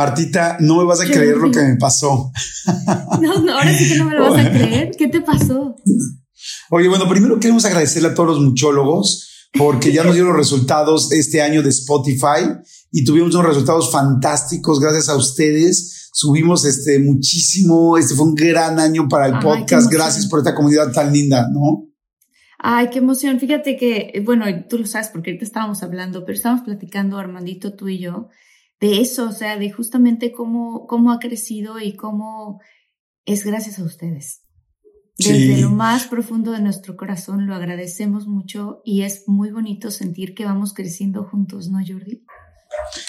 Martita, no me vas a creer lo que me pasó. No, no, ahora sí que no me lo vas a creer. ¿Qué te pasó? Oye, bueno, primero queremos agradecerle a todos los muchólogos porque ya nos dieron los resultados este año de Spotify y tuvimos unos resultados fantásticos gracias a ustedes. Subimos este muchísimo, este fue un gran año para el Ay, podcast. Gracias por esta comunidad tan linda, ¿no? Ay, qué emoción. Fíjate que, bueno, tú lo sabes porque ahorita estábamos hablando, pero estábamos platicando, Armandito, tú y yo, de eso, o sea, de justamente cómo, cómo ha crecido y cómo es gracias a ustedes. Desde Sí. lo más profundo de nuestro corazón lo agradecemos mucho y es muy bonito sentir que vamos creciendo juntos, ¿no, Jordi?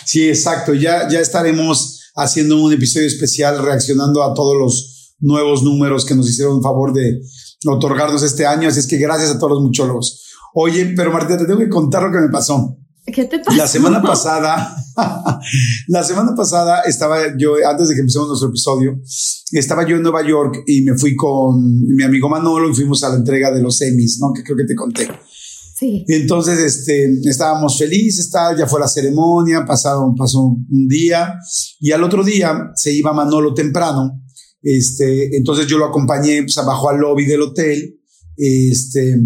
Sí, exacto. Ya, ya estaremos haciendo un episodio especial reaccionando a todos los nuevos números que nos hicieron favor de otorgarnos este año. Así es que gracias a todos los muchólogos. Oye, pero Martina, te tengo que contar lo que me pasó. ¿Qué te pasó? La semana pasada, la semana pasada estaba yo, antes de que empecemos nuestro episodio, estaba yo en Nueva York y me fui con mi amigo Manolo y fuimos a la entrega de los Emmys, ¿no? Que creo que te conté. Sí. Entonces este, estábamos felices, tal, ya fue la ceremonia, pasaron, pasó un día y al otro día se iba Manolo temprano. Este, entonces yo lo acompañé, pues abajo al lobby del hotel. Este,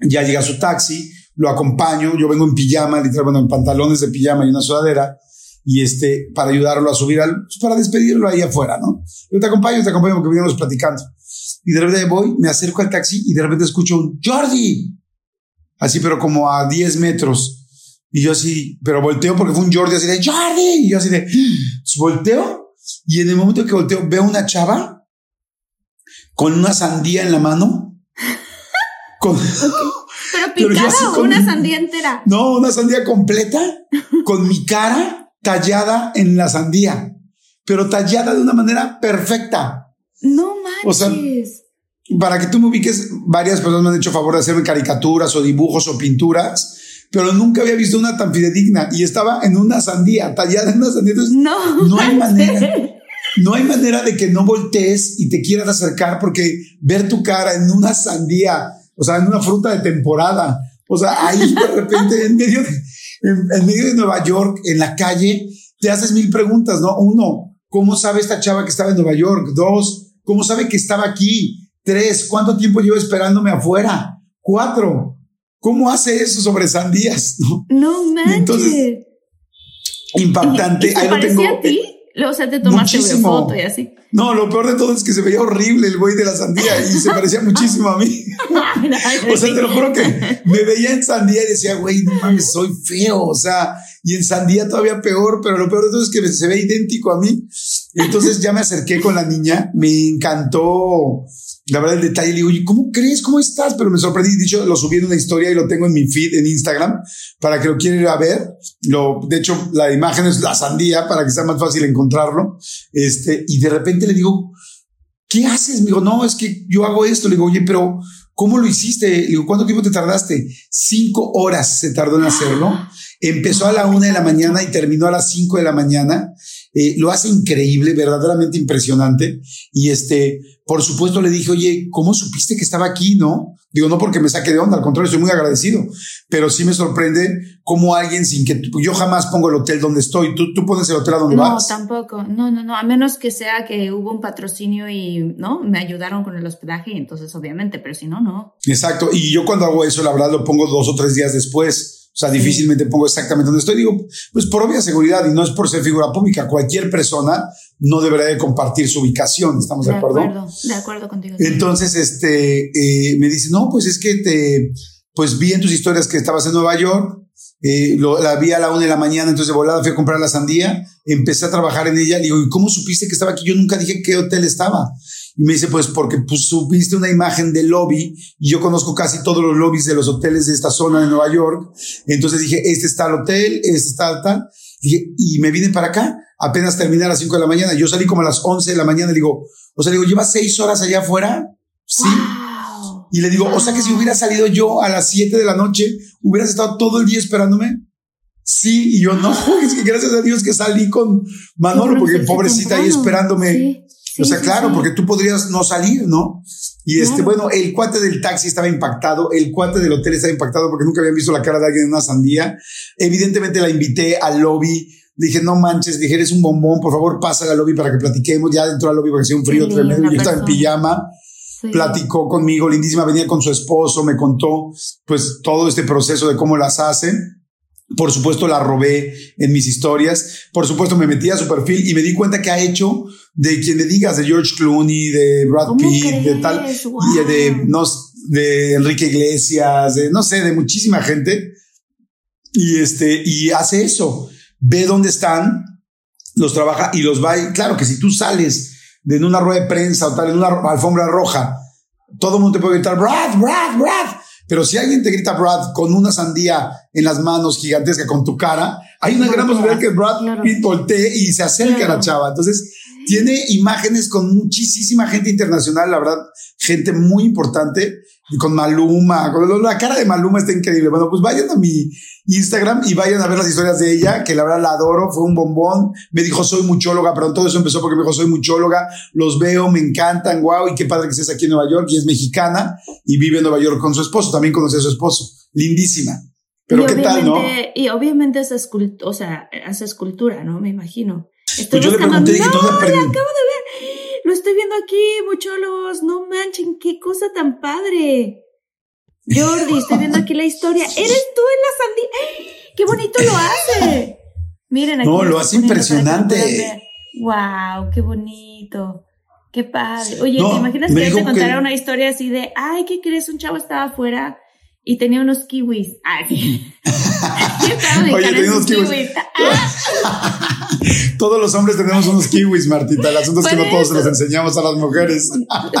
ya llega su taxi, lo acompaño, yo vengo en pijama, literal, bueno, en pantalones de pijama y una sudadera, y este, para ayudarlo a subir al, pues para despedirlo ahí afuera, ¿no? Yo te acompaño, te acompaño porque veníamos platicando. Y de repente voy, me acerco al taxi y de repente escucho un Jordi, así, pero como a 10 metros. Y yo así, pero volteo porque fue un Jordi así de Jordi. Y yo así de volteo. Y en el momento que volteo, veo una chava con una sandía en la mano. Con, Pero picada o una sandía entera. no, una sandía completa con mi cara tallada en la sandía, pero tallada de una manera perfecta. No O sea, manches. Para que tú me ubiques, varias personas me han hecho favor de hacerme caricaturas o dibujos o pinturas, pero nunca había visto una tan fidedigna y estaba en una sandía, tallada en una sandía. Entonces, no. no hay manches. manera. No hay manera de que no voltees y te quieras acercar porque ver tu cara en una sandía, o sea, en una fruta de temporada, o sea, ahí de repente en medio de, en, en medio de Nueva York, en la calle, te haces mil preguntas, ¿no? Uno, ¿cómo sabe esta chava que estaba en Nueva York? Dos, ¿cómo sabe que estaba aquí? Tres, ¿cuánto tiempo llevo esperándome afuera? Cuatro, ¿cómo hace eso sobre sandías? ¿No? No manches. Entonces, Impactante. ¿Y Ahí lo tengo. a ti? O sea, te tomaste una foto y así. No, lo peor de todo es que se veía horrible el güey de la sandía y se parecía muchísimo a mí. O sea, te lo juro que me veía en sandía y decía, güey, no mames, soy feo. O sea, y en sandía todavía peor, pero lo peor de todo es que se ve idéntico a mí. Entonces ya me acerqué con la niña, me encantó la verdad el detalle. Le digo, oye, ¿cómo crees? ¿Cómo estás? Pero me sorprendí. Dicho, lo subí en una historia y lo tengo en mi feed en Instagram para que lo quieran ir a ver. Lo, de hecho, la imagen es la sandía para que sea más fácil encontrarlo. Este, y de repente le digo, ¿qué haces? Me digo, no, es que yo hago esto. Le digo, oye, pero ¿cómo lo hiciste? Le digo, ¿cuánto tiempo te tardaste? Cinco horas se tardó en hacerlo. Empezó a la una de la mañana y terminó a las cinco de la mañana. Eh, lo hace increíble, verdaderamente impresionante. Y este, por supuesto le dije, oye, ¿cómo supiste que estaba aquí? No, digo, no porque me saque de onda, al contrario, estoy muy agradecido, pero sí me sorprende cómo alguien sin que yo jamás pongo el hotel donde estoy, tú, tú pones el hotel a donde No, vas. tampoco. No, no, no. A menos que sea que hubo un patrocinio y, ¿no? Me ayudaron con el hospedaje y entonces obviamente, pero si no, no. Exacto. Y yo cuando hago eso, la verdad lo pongo dos o tres días después. O sea, difícilmente pongo exactamente donde estoy. Digo, pues por obvia seguridad y no es por ser figura pública. Cualquier persona no debería de compartir su ubicación. ¿Estamos de, acuerdo? De acuerdo, de acuerdo contigo. Entonces, este, eh, me dice, no, pues es que te, pues vi en tus historias que estabas en Nueva York. Eh, lo, la vi a la una de la mañana, entonces de volada fui a comprar la sandía, empecé a trabajar en ella. Digo, ¿y cómo supiste que estaba aquí? Yo nunca dije qué hotel estaba. Y me dice, pues porque pues, subiste una imagen del lobby y yo conozco casi todos los lobbies de los hoteles de esta zona de Nueva York. Entonces dije, este está el hotel, este está tal. Y, y me vine para acá. Apenas terminé a las 5 de la mañana. Yo salí como a las 11 de la mañana. Le digo, o sea, le digo, ¿llevas seis horas allá afuera? Sí. Wow. Y le digo, o sea que si hubiera salido yo a las 7 de la noche, hubieras estado todo el día esperándome. Sí, y yo no, es que gracias a Dios que salí con Manolo, porque pobrecita ahí esperándome. Sí. Sí, o sea, claro, sí, porque tú podrías no salir, ¿no? Y este, claro. bueno, el cuate del taxi estaba impactado, el cuate del hotel estaba impactado porque nunca habían visto la cara de alguien en una sandía. Evidentemente la invité al lobby. Dije, no manches, dije, eres un bombón, por favor, pasa al lobby para que platiquemos. Ya dentro del lobby porque hacía un frío tremendo. Yo estaba en pijama. Sí. Platicó conmigo, lindísima, venía con su esposo, me contó pues todo este proceso de cómo las hacen. Por supuesto, la robé en mis historias. Por supuesto, me metí a su perfil y me di cuenta que ha hecho de quien le digas, de George Clooney, de Brad Pitt, crees? de tal, wow. y de, no, de Enrique Iglesias, de, no sé, de muchísima gente. Y este, y hace eso. Ve dónde están, los trabaja y los va. Y claro que si tú sales de una rueda de prensa o tal, en una alfombra roja, todo el mundo te puede gritar, Brad, Brad, Brad. Pero si alguien te grita Brad con una sandía en las manos gigantesca con tu cara, hay una gran posibilidad que Brad claro. Voltee y se acerque claro. a la chava. Entonces, tiene imágenes con muchísima gente internacional, la verdad, gente muy importante, con Maluma, con la cara de Maluma está increíble. Bueno, pues vayan a mi Instagram y vayan a ver las historias de ella, que la verdad la adoro, fue un bombón. Me dijo, soy muchóloga, pero todo eso empezó porque me dijo, soy muchóloga, los veo, me encantan, wow, y qué padre que estés aquí en Nueva York, y es mexicana, y vive en Nueva York con su esposo, también conocí a su esposo, lindísima. Pero y qué tal, ¿no? Y obviamente hace escultura, o sea, hace escultura, ¿no? Me imagino. Estoy pues yo buscando, le pregunté no, que tú acabo de ver, lo estoy viendo aquí, mucholos, no manchen, qué cosa tan padre. Jordi, estoy viendo aquí la historia. Eres tú en la sandía. ¡Qué bonito lo hace! Miren aquí. No, lo hace impresionante. Wow, qué bonito. Qué padre. Oye, no, ¿te imaginas que te contara que... una historia así de, ay, ¿qué crees? Un chavo estaba afuera y tenía unos kiwis. Ay. Oye, tenía unos kiwis. kiwis. todos los hombres tenemos unos kiwis, Martita. El asunto es que no todos se los enseñamos a las mujeres.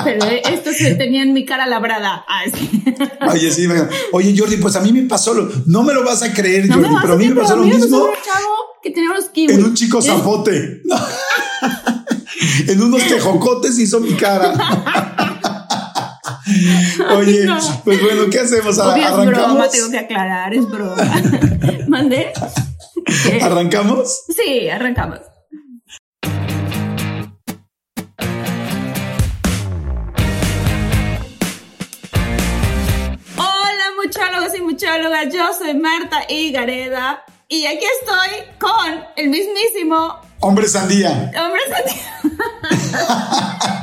Pero estos tenían mi cara labrada. Ay, sí. Oye, sí. Oye, Jordi, pues a mí me pasó lo, no me lo vas a creer, no Jordi, pero a mí me pasó lo mismo. Un chavo que tenía unos kiwis. En un chico zapote. en unos tejocotes hizo mi cara. Oye, no. pues bueno, ¿qué hacemos? Obvio, ¿Arrancamos? Es broma, tengo que aclarar, es broma. ¿Mandé? ¿Qué? ¿Arrancamos? Sí, arrancamos. Hola, muchólogos y muchólogas. Yo soy Marta Higareda y aquí estoy con el mismísimo Hombre Sandía. Hombre Sandía.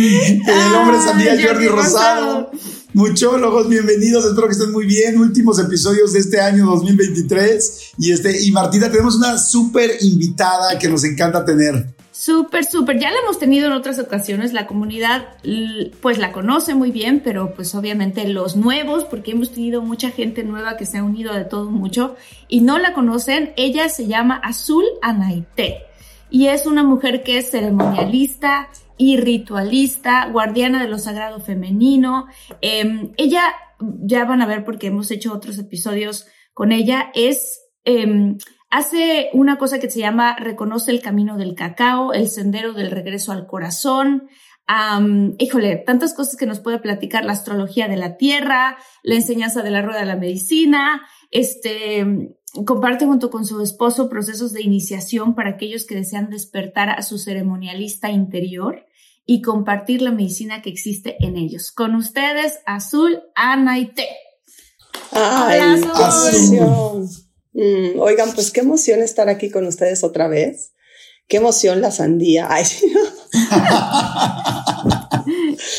El hombre sandía Jordi, Jordi Rosado. Muchólogos, bienvenidos, espero que estén muy bien. Últimos episodios de este año 2023. Y, este, y Martita, tenemos una súper invitada que nos encanta tener. Súper, súper. Ya la hemos tenido en otras ocasiones. La comunidad, pues la conoce muy bien, pero pues obviamente los nuevos, porque hemos tenido mucha gente nueva que se ha unido de todo mucho y no la conocen. Ella se llama Azul Anaité y es una mujer que es ceremonialista y ritualista, guardiana de lo sagrado femenino. Eh, ella, ya van a ver porque hemos hecho otros episodios con ella, es, eh, hace una cosa que se llama Reconoce el camino del cacao, el sendero del regreso al corazón. Híjole, tantas cosas que nos puede platicar la astrología de la tierra, la enseñanza de la rueda de la medicina, este, comparte junto con su esposo procesos de iniciación para aquellos que desean despertar a su ceremonialista interior y compartir la medicina que existe en ellos. Con ustedes, Azul, Ana y. ¡Ay! Mm, oigan, pues qué emoción estar aquí con ustedes otra vez. Qué emoción la sandía. Ay,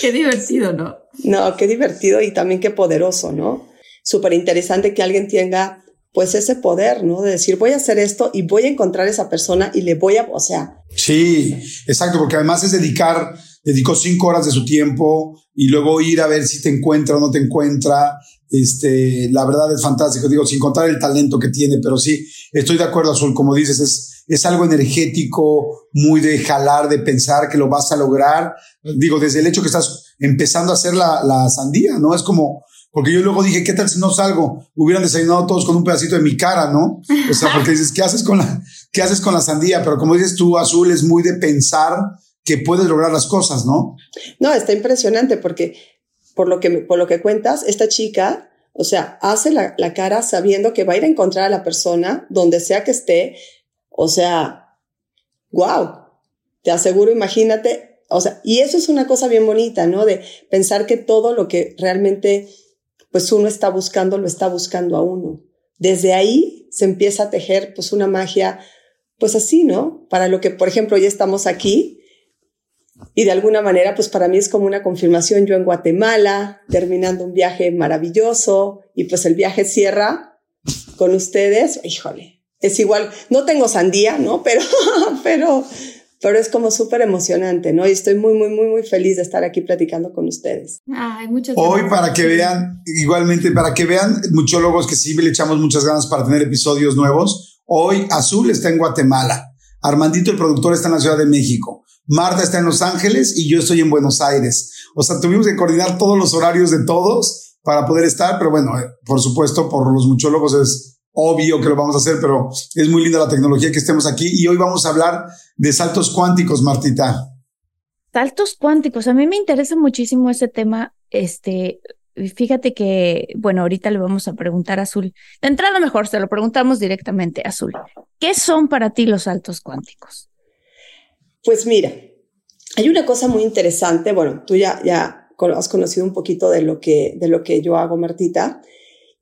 qué divertido, ¿no? No, qué divertido y también qué poderoso, ¿no? súper interesante que alguien tenga pues ese poder, ¿no? De decir, voy a hacer esto y voy a encontrar a esa persona y le voy a, o sea. Sí, exacto, porque además es dedicar, dedicó cinco horas de su tiempo y luego ir a ver si te encuentra o no te encuentra. Este, la verdad es fantástico, digo, sin contar el talento que tiene, pero sí, estoy de acuerdo, Azul, como dices, es, es algo energético, muy de jalar, de pensar que lo vas a lograr. Digo, desde el hecho que estás empezando a hacer la, la sandía, ¿no? Es como, porque yo luego dije, ¿qué tal si no salgo? Hubieran desayunado todos con un pedacito de mi cara, ¿no? O sea, porque dices, ¿qué haces con la, qué haces con la sandía? Pero como dices tú, Azul, es muy de pensar que puedes lograr las cosas, ¿no? No, está impresionante porque por lo que, por lo que cuentas, esta chica, o sea, hace la, la cara sabiendo que va a ir a encontrar a la persona donde sea que esté. O sea, wow, te aseguro, imagínate, o sea, y eso es una cosa bien bonita, ¿no? De pensar que todo lo que realmente pues uno está buscando, lo está buscando a uno. Desde ahí se empieza a tejer pues una magia, pues así, ¿no? Para lo que, por ejemplo, ya estamos aquí y de alguna manera, pues para mí es como una confirmación yo en Guatemala, terminando un viaje maravilloso y pues el viaje cierra con ustedes, híjole, es igual, no tengo sandía, ¿no? Pero, pero pero es como súper emocionante, ¿no? Y estoy muy, muy, muy, muy feliz de estar aquí platicando con ustedes. Ay, muchas Hoy para que vean, igualmente, para que vean, muchólogos que sí le echamos muchas ganas para tener episodios nuevos. Hoy Azul está en Guatemala, Armandito el productor está en la Ciudad de México, Marta está en Los Ángeles y yo estoy en Buenos Aires. O sea, tuvimos que coordinar todos los horarios de todos para poder estar, pero bueno, eh, por supuesto, por los muchólogos es obvio que lo vamos a hacer, pero es muy linda la tecnología que estemos aquí y hoy vamos a hablar de saltos cuánticos, Martita. Saltos cuánticos, a mí me interesa muchísimo ese tema. Este, fíjate que, bueno, ahorita le vamos a preguntar a Azul. De entrada mejor se lo preguntamos directamente a Azul. ¿Qué son para ti los saltos cuánticos? Pues mira, hay una cosa muy interesante. Bueno, tú ya, ya has conocido un poquito de lo que, de lo que yo hago, Martita.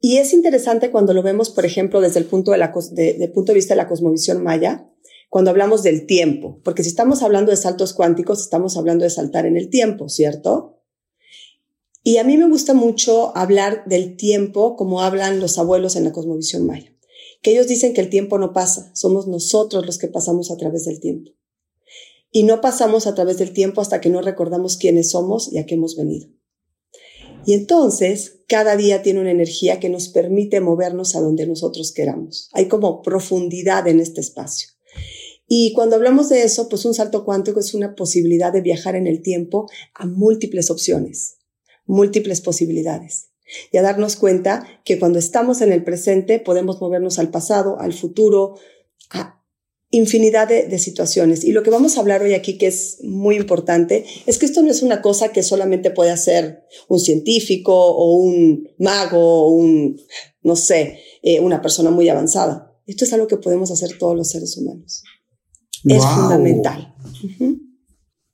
Y es interesante cuando lo vemos, por ejemplo, desde el punto de, punto de vista de la cosmovisión maya, cuando hablamos del tiempo, porque si estamos hablando de saltos cuánticos, estamos hablando de saltar en el tiempo, ¿cierto? Y a mí me gusta mucho hablar del tiempo como hablan los abuelos en la cosmovisión maya, que ellos dicen que el tiempo no pasa, somos nosotros los que pasamos a través del tiempo. Y no pasamos a través del tiempo hasta que no recordamos quiénes somos y a qué hemos venido. Y entonces, cada día tiene una energía que nos permite movernos a donde nosotros queramos. Hay como profundidad en este espacio. Y cuando hablamos de eso, pues un salto cuántico es una posibilidad de viajar en el tiempo a múltiples opciones, múltiples posibilidades. Y a darnos cuenta que cuando estamos en el presente podemos movernos al pasado, al futuro, a infinidad de, situaciones. Y lo que vamos a hablar hoy aquí, que es muy importante, es que esto no es una cosa que solamente puede hacer un científico o un mago o un, no sé, eh, una persona muy avanzada. Esto es algo que podemos hacer todos los seres humanos. Es fundamental.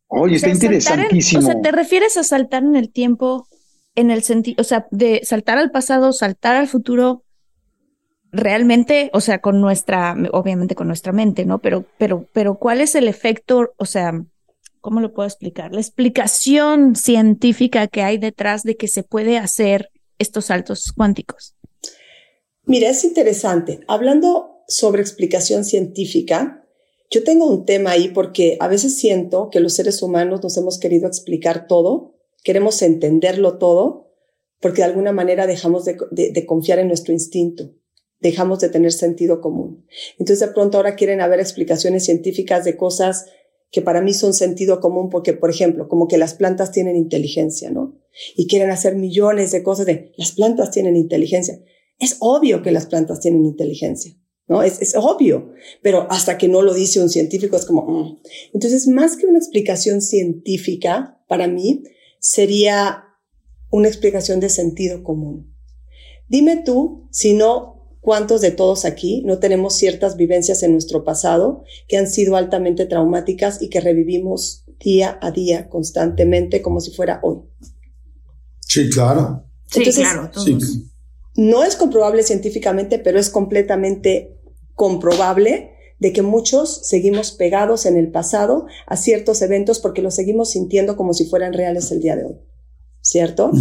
Oye, está interesantísimo. o sea, ¿te refieres a saltar en el tiempo en el sentido, o sea, de saltar al pasado, saltar al futuro, realmente, o sea, con nuestra, obviamente con nuestra mente, ¿no? Pero, pero, pero, ¿cuál es el efecto, o sea, ¿cómo lo puedo explicar? La explicación científica que hay detrás de que se puede hacer estos saltos cuánticos. Mira, es interesante. Hablando sobre explicación científica, yo tengo un tema ahí porque a veces siento que los seres humanos nos hemos querido explicar todo, queremos entenderlo todo, porque de alguna manera dejamos de, de confiar en nuestro instinto dejamos de tener sentido común. Entonces de pronto ahora quieren haber explicaciones científicas de cosas que para mí son sentido común porque, por ejemplo, como que las plantas tienen inteligencia, ¿no? Y quieren hacer millones de cosas de, las plantas tienen inteligencia. Es obvio que las plantas tienen inteligencia, ¿no? Es, es obvio, pero hasta que no lo dice un científico es como, mm". entonces más que una explicación científica, para mí sería una explicación de sentido común. Dime tú si no ¿Cuántos de todos aquí no tenemos ciertas vivencias en nuestro pasado que han sido altamente traumáticas y que revivimos día a día constantemente como si fuera hoy? Sí, claro. Sí, claro. No es comprobable científicamente, pero es completamente comprobable de que muchos seguimos pegados en el pasado a ciertos eventos porque los seguimos sintiendo como si fueran reales el día de hoy. ¿Cierto?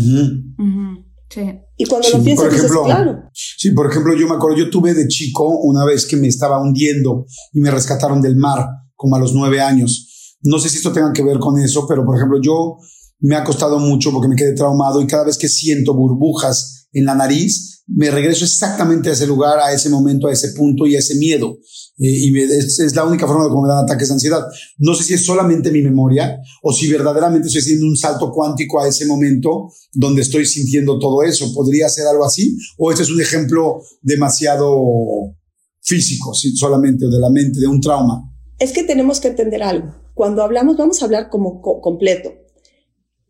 Sí. Y cuando lo piensas, por ejemplo, dices, claro. Sí, por ejemplo, yo me acuerdo, yo tuve de chico una vez que me estaba hundiendo y me rescataron del mar, como a los nueve años. No sé si esto tenga que ver con eso, pero por ejemplo, yo me ha costado mucho porque me quedé traumado y cada vez que siento burbujas en la nariz, me regreso exactamente a ese lugar, a ese momento, a ese punto y a ese miedo. Eh, y es, la única forma de cómo me dan ataques de ansiedad. No sé si es solamente mi memoria o si verdaderamente estoy haciendo un salto cuántico a ese momento donde estoy sintiendo todo eso. ¿Podría ser algo así? ¿O este es un ejemplo demasiado físico, solamente de la mente, de un trauma? Es que tenemos que entender algo. Cuando hablamos, vamos a hablar como co completo.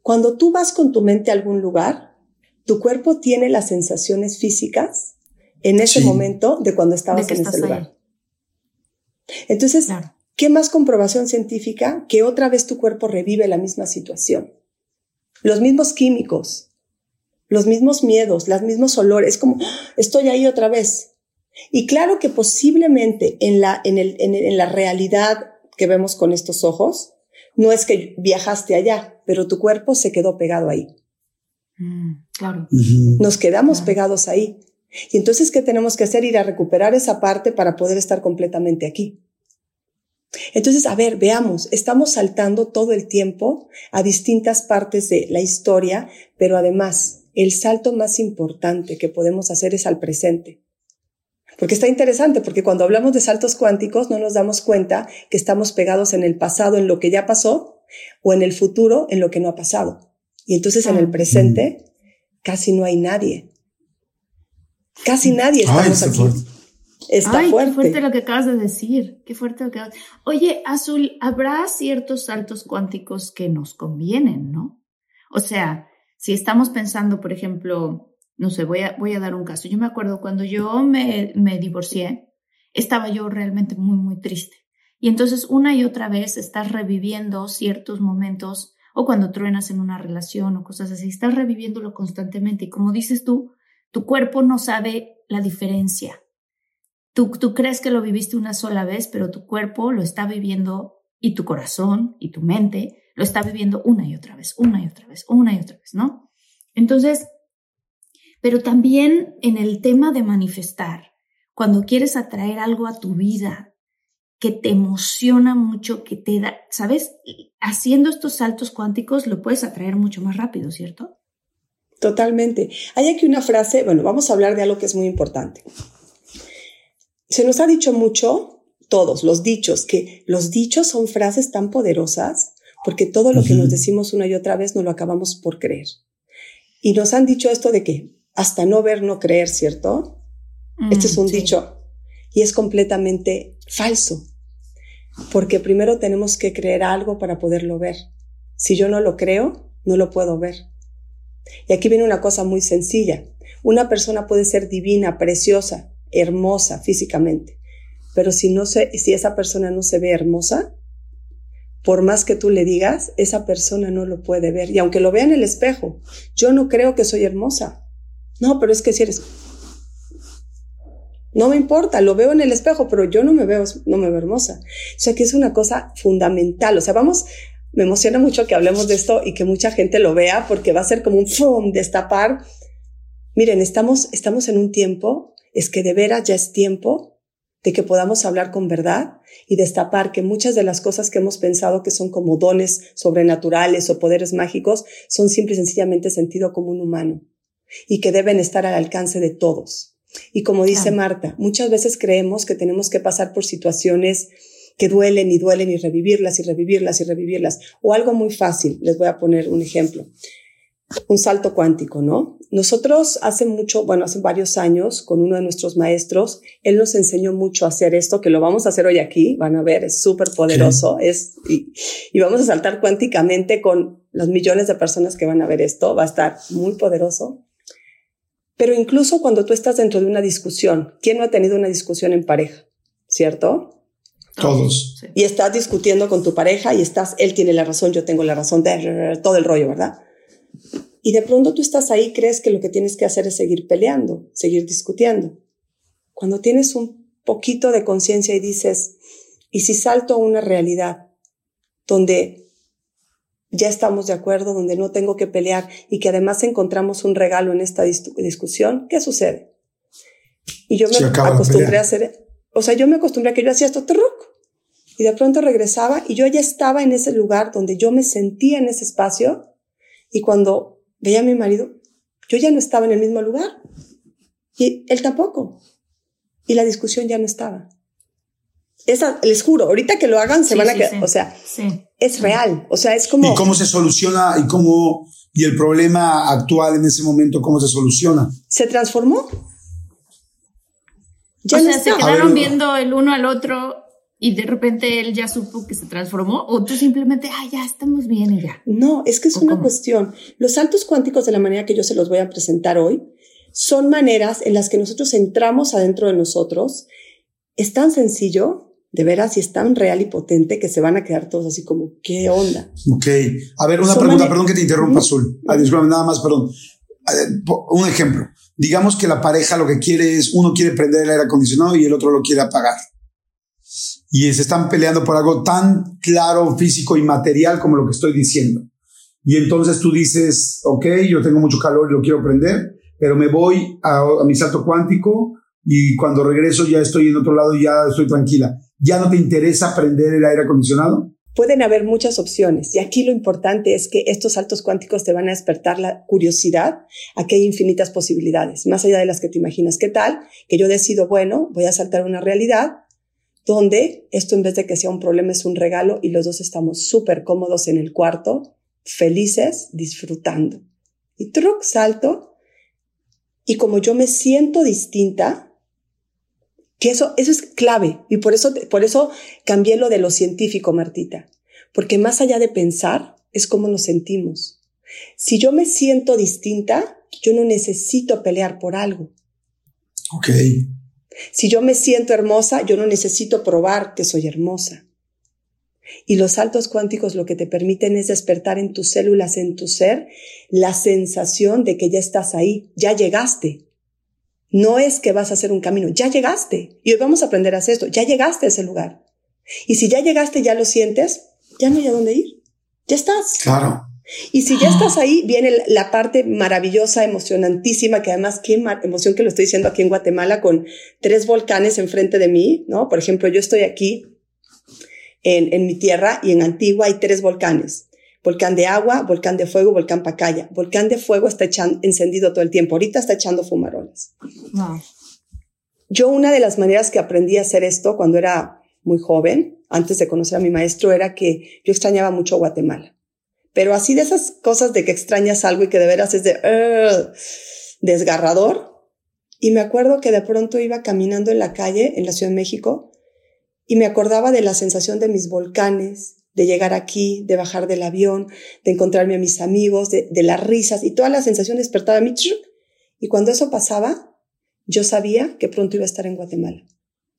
Cuando tú vas con tu mente a algún lugar, tu cuerpo tiene las sensaciones físicas en ese sí. momento de cuando estabas de en ese lugar. Ahí. Entonces, Claro. ¿qué más comprobación científica que otra vez tu cuerpo revive la misma situación? Los mismos químicos, los mismos miedos, los mismos olores, como ¡ah! estoy ahí otra vez. Y claro que posiblemente en la, en, el, en, en la realidad que vemos con estos ojos, no es que viajaste allá, pero tu cuerpo se quedó pegado ahí. Mm, claro. Nos quedamos Claro. pegados ahí. Y entonces, ¿qué tenemos que hacer? Ir a recuperar esa parte para poder estar completamente aquí. Entonces, a ver, veamos, estamos saltando todo el tiempo a distintas partes de la historia, pero además, el salto más importante que podemos hacer es al presente. Porque está interesante, porque cuando hablamos de saltos cuánticos no nos damos cuenta que estamos pegados en el pasado, en lo que ya pasó, o en el futuro, en lo que no ha pasado. Y entonces en el presente casi no hay nadie. Casi nadie estamos está aquí. fuerte. Está Ay, fuerte. qué fuerte lo que acabas de decir. Qué fuerte lo que acabas- Oye, Azul, habrá ciertos saltos cuánticos que nos convienen, ¿no? O sea, si estamos pensando, por ejemplo, no sé, voy a, voy a dar un caso. Yo me acuerdo cuando yo me, me divorcié, estaba yo realmente muy, muy triste. Y entonces una y otra vez estás reviviendo ciertos momentos o cuando truenas en una relación o cosas así, estás reviviéndolo constantemente. Y como dices tú, tu cuerpo no sabe la diferencia. Tú, tú crees que lo viviste una sola vez, pero tu cuerpo lo está viviendo y tu corazón y tu mente lo está viviendo una y otra vez, una y otra vez, una y otra vez, ¿no? Entonces, pero también en el tema de manifestar, cuando quieres atraer algo a tu vida que te emociona mucho, que te da, ¿sabes? Haciendo estos saltos cuánticos lo puedes atraer mucho más rápido, ¿cierto? Totalmente. Hay aquí una frase, bueno, vamos a hablar de algo que es muy importante. Se nos ha dicho mucho, todos, los dichos, que los dichos son frases tan poderosas porque todo lo que nos decimos una y otra vez no lo acabamos por creer. Y nos han dicho esto de que hasta no ver, no creer, ¿cierto? Este es un Mm, sí. dicho y es completamente falso, porque primero tenemos que creer algo para poderlo ver. Si yo no lo creo, no lo puedo ver. Y aquí viene una cosa muy sencilla. Una persona puede ser divina, preciosa, hermosa físicamente, pero si no se, si esa persona no se ve hermosa, por más que tú le digas, esa persona no lo puede ver. Y aunque lo vea en el espejo, yo no creo que soy hermosa. No, pero es que si eres no me importa, lo veo en el espejo, pero yo no me veo, no me veo hermosa. O sea que es una cosa fundamental. O sea, vamos, me emociona mucho que hablemos de esto y que mucha gente lo vea porque va a ser como un ¡fum! destapar. Miren, estamos, estamos en un tiempo, es que de veras ya es tiempo de que podamos hablar con verdad y destapar que muchas de las cosas que hemos pensado que son como dones sobrenaturales o poderes mágicos son simple y sencillamente sentido común humano y que deben estar al alcance de todos. Y como dice Claro. Marta, muchas veces creemos que tenemos que pasar por situaciones que duelen y duelen y revivirlas y revivirlas y revivirlas. O algo muy fácil, les voy a poner un ejemplo. Un salto cuántico, ¿no? Nosotros hace mucho, bueno, hace varios años, con uno de nuestros maestros, él nos enseñó mucho a hacer esto, que lo vamos a hacer hoy aquí, van a ver, es súper poderoso, es, y, y vamos a saltar cuánticamente con los millones de personas que van a ver esto, va a estar muy poderoso. Pero incluso cuando tú estás dentro de una discusión, ¿quién no ha tenido una discusión en pareja? ¿Cierto? Todos. Sí. Y estás discutiendo con tu pareja y estás, él tiene la razón, yo tengo la razón, de, todo el rollo, ¿verdad? Y de pronto tú estás ahí, crees que lo que tienes que hacer es seguir peleando, seguir discutiendo. Cuando tienes un poquito de conciencia y dices, ¿y si salto a una realidad donde ya estamos de acuerdo, donde no tengo que pelear y que además encontramos un regalo en esta discusión, ¿qué sucede? Y yo me acostumbré a hacer, o sea, yo me acostumbré a que yo hacía esto, y de pronto regresaba y yo ya estaba en ese lugar donde yo me sentía en ese espacio y cuando veía a mi marido, yo ya no estaba en el mismo lugar y él tampoco. Y la discusión ya no estaba. Esa, les juro, ahorita que lo hagan se van a quedar, o sea, es real, o sea, es como... ¿Y cómo se soluciona y cómo, y el problema actual en ese momento, cómo se soluciona? Se transformó. Ya o sea, se quedaron viendo el uno al otro y de repente él ya supo que se transformó o tú simplemente, ah, ya estamos bien y ya. No, es que es una cuestión. Los saltos cuánticos de la manera que yo se los voy a presentar hoy son maneras en las que nosotros entramos adentro de nosotros. Es tan sencillo de veras y es tan real y potente que se van a quedar todos así como, ¿qué onda? Ok. A ver, una pregunta, perdón que te interrumpa, Azul. Ah, nada más, perdón. Un ejemplo. Digamos que la pareja lo que quiere es, uno quiere prender el aire acondicionado y el otro lo quiere apagar. Y se están peleando por algo tan claro, físico y material como lo que estoy diciendo. Y entonces tú dices, ok, yo tengo mucho calor y lo quiero prender, pero me voy a, a mi salto cuántico y cuando regreso ya estoy en otro lado y ya estoy tranquila ya no te interesa prender el aire acondicionado? Pueden haber muchas opciones y aquí lo importante es que estos saltos cuánticos te van a despertar la curiosidad a hay infinitas posibilidades, más allá de las que te imaginas. ¿Qué tal? Que yo decido, bueno, voy a saltar una realidad donde esto en vez de que sea un problema es un regalo y los dos estamos súper cómodos en el cuarto, felices, disfrutando. Y truc, salto. Y como yo me siento distinta, que eso, eso es clave. Y por eso, por eso cambié lo de lo científico, Martita. Porque más allá de pensar, es cómo nos sentimos. Si yo me siento distinta, yo no necesito pelear por algo. Ok. Si yo me siento hermosa, yo no necesito probar que soy hermosa. Y los saltos cuánticos lo que te permiten es despertar en tus células, en tu ser, la sensación de que ya estás ahí, ya llegaste. No es que vas a hacer un camino, ya llegaste. Y hoy vamos a aprender a hacer esto, ya llegaste a ese lugar. Y si ya llegaste, ya lo sientes, ya no hay a dónde ir. Ya estás. Claro. Y si ya estás ahí, viene la parte maravillosa, emocionantísima, que además qué emoción que lo estoy diciendo aquí en Guatemala con tres volcanes enfrente de mí, ¿no? Por ejemplo, yo estoy aquí en, en mi tierra y en Antigua hay tres volcanes volcán de agua, volcán de fuego, volcán Pacaya. Volcán de fuego está echando, encendido todo el tiempo. Ahorita está echando fumarolas. Yo una de las maneras que aprendí a hacer esto cuando era muy joven, antes de conocer a mi maestro, era que yo extrañaba mucho Guatemala. Pero así de esas cosas de que extrañas algo y que de veras es de desgarrador. Y me acuerdo que de pronto iba caminando en la calle en la Ciudad de México y me acordaba de la sensación de mis volcanes, de llegar aquí, de bajar del avión, de encontrarme a mis amigos, de, las risas y toda la sensación despertaba a mí. Y cuando eso pasaba, yo sabía que pronto iba a estar en Guatemala.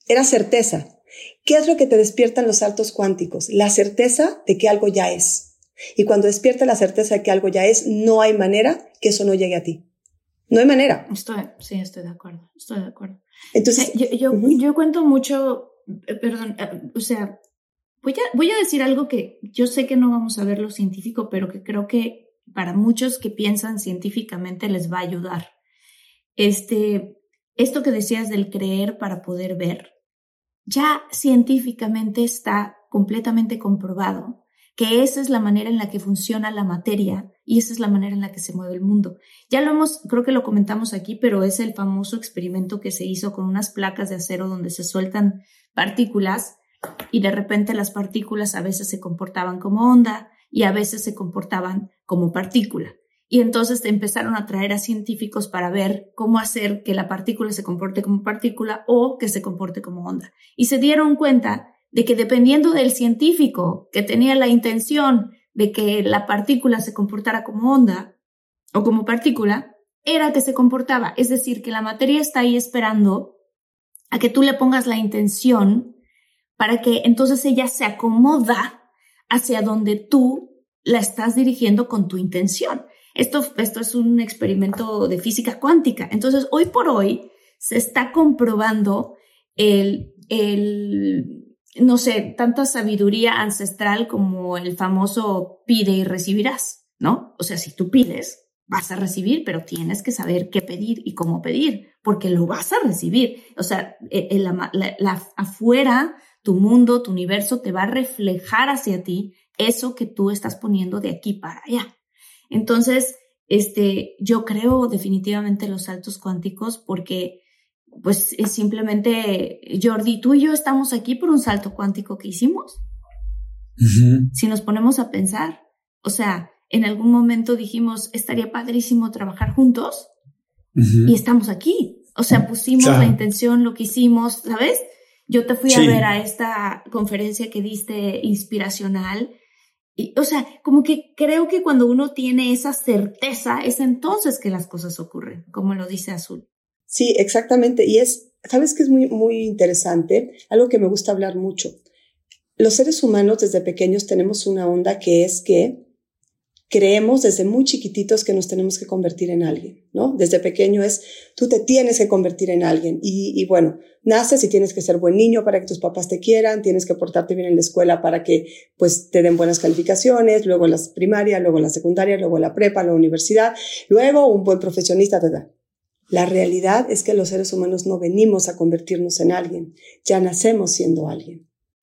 Era certeza. ¿Qué es lo que te despiertan los saltos cuánticos? La certeza de que algo ya es. Y cuando despierta la certeza de que algo ya es, no hay manera que eso no llegue a ti. No hay manera. Estoy, sí, estoy de acuerdo. Estoy de acuerdo. Entonces, yo, yo, yo cuento mucho, eh, perdón, eh, o sea, Voy a, decir algo que yo sé que no vamos a ver lo científico, pero que creo que para muchos que piensan científicamente les va a ayudar. Este, esto que decías del creer para poder ver, ya científicamente está completamente comprobado que esa es la manera en la que funciona la materia y esa es la manera en la que se mueve el mundo. Ya lo hemos, creo que lo comentamos aquí, pero es el famoso experimento que se hizo con unas placas de acero donde se sueltan partículas y de repente las partículas a veces se comportaban como onda y a veces se comportaban como partícula. Y entonces empezaron a traer a científicos para ver cómo hacer que la partícula se comporte como partícula o que se comporte como onda. Y se dieron cuenta de que dependiendo del científico que tenía la intención de que la partícula se comportara como onda o como partícula, era que se comportaba. Es decir, que la materia está ahí esperando a que tú le pongas la intención para que entonces ella se acomoda hacia donde tú la estás dirigiendo con tu intención. Esto, esto es un experimento de física cuántica. Entonces, hoy por hoy se está comprobando el, el, no sé, tanta sabiduría ancestral como el famoso pide y recibirás, ¿no? O sea, si tú pides, vas a recibir, pero tienes que saber qué pedir y cómo pedir, porque lo vas a recibir. O sea, el, la, afuera, tu mundo, tu universo te va a reflejar hacia ti eso que tú estás poniendo de aquí para allá. Entonces, este, yo creo definitivamente en los saltos cuánticos porque pues es simplemente, Jordi, tú y yo estamos aquí por un salto cuántico que hicimos. Si nos ponemos a pensar, o sea, en algún momento dijimos, estaría padrísimo trabajar juntos y estamos aquí. O sea, pusimos la intención, lo que hicimos, ¿sabes? Yo te fui a ver a esta conferencia que diste inspiracional. Y, o sea, como que creo que cuando uno tiene esa certeza, es entonces que las cosas ocurren, como lo dice Azul. Sí, exactamente. Y es, ¿sabes qué es muy, muy interesante? Algo que me gusta hablar mucho. Los seres humanos desde pequeños tenemos una onda que es que creemos desde muy chiquititos que nos tenemos que convertir en alguien, ¿no? Desde pequeño es, tú te tienes que convertir en alguien. Y, bueno, naces y tienes que ser buen niño para que tus papás te quieran, tienes que portarte bien en la escuela para que pues te den buenas calificaciones, luego la primaria, luego la secundaria, luego la prepa, la universidad, luego un buen profesionista, etc. La realidad es que los seres humanos no venimos a convertirnos en alguien, ya nacemos siendo alguien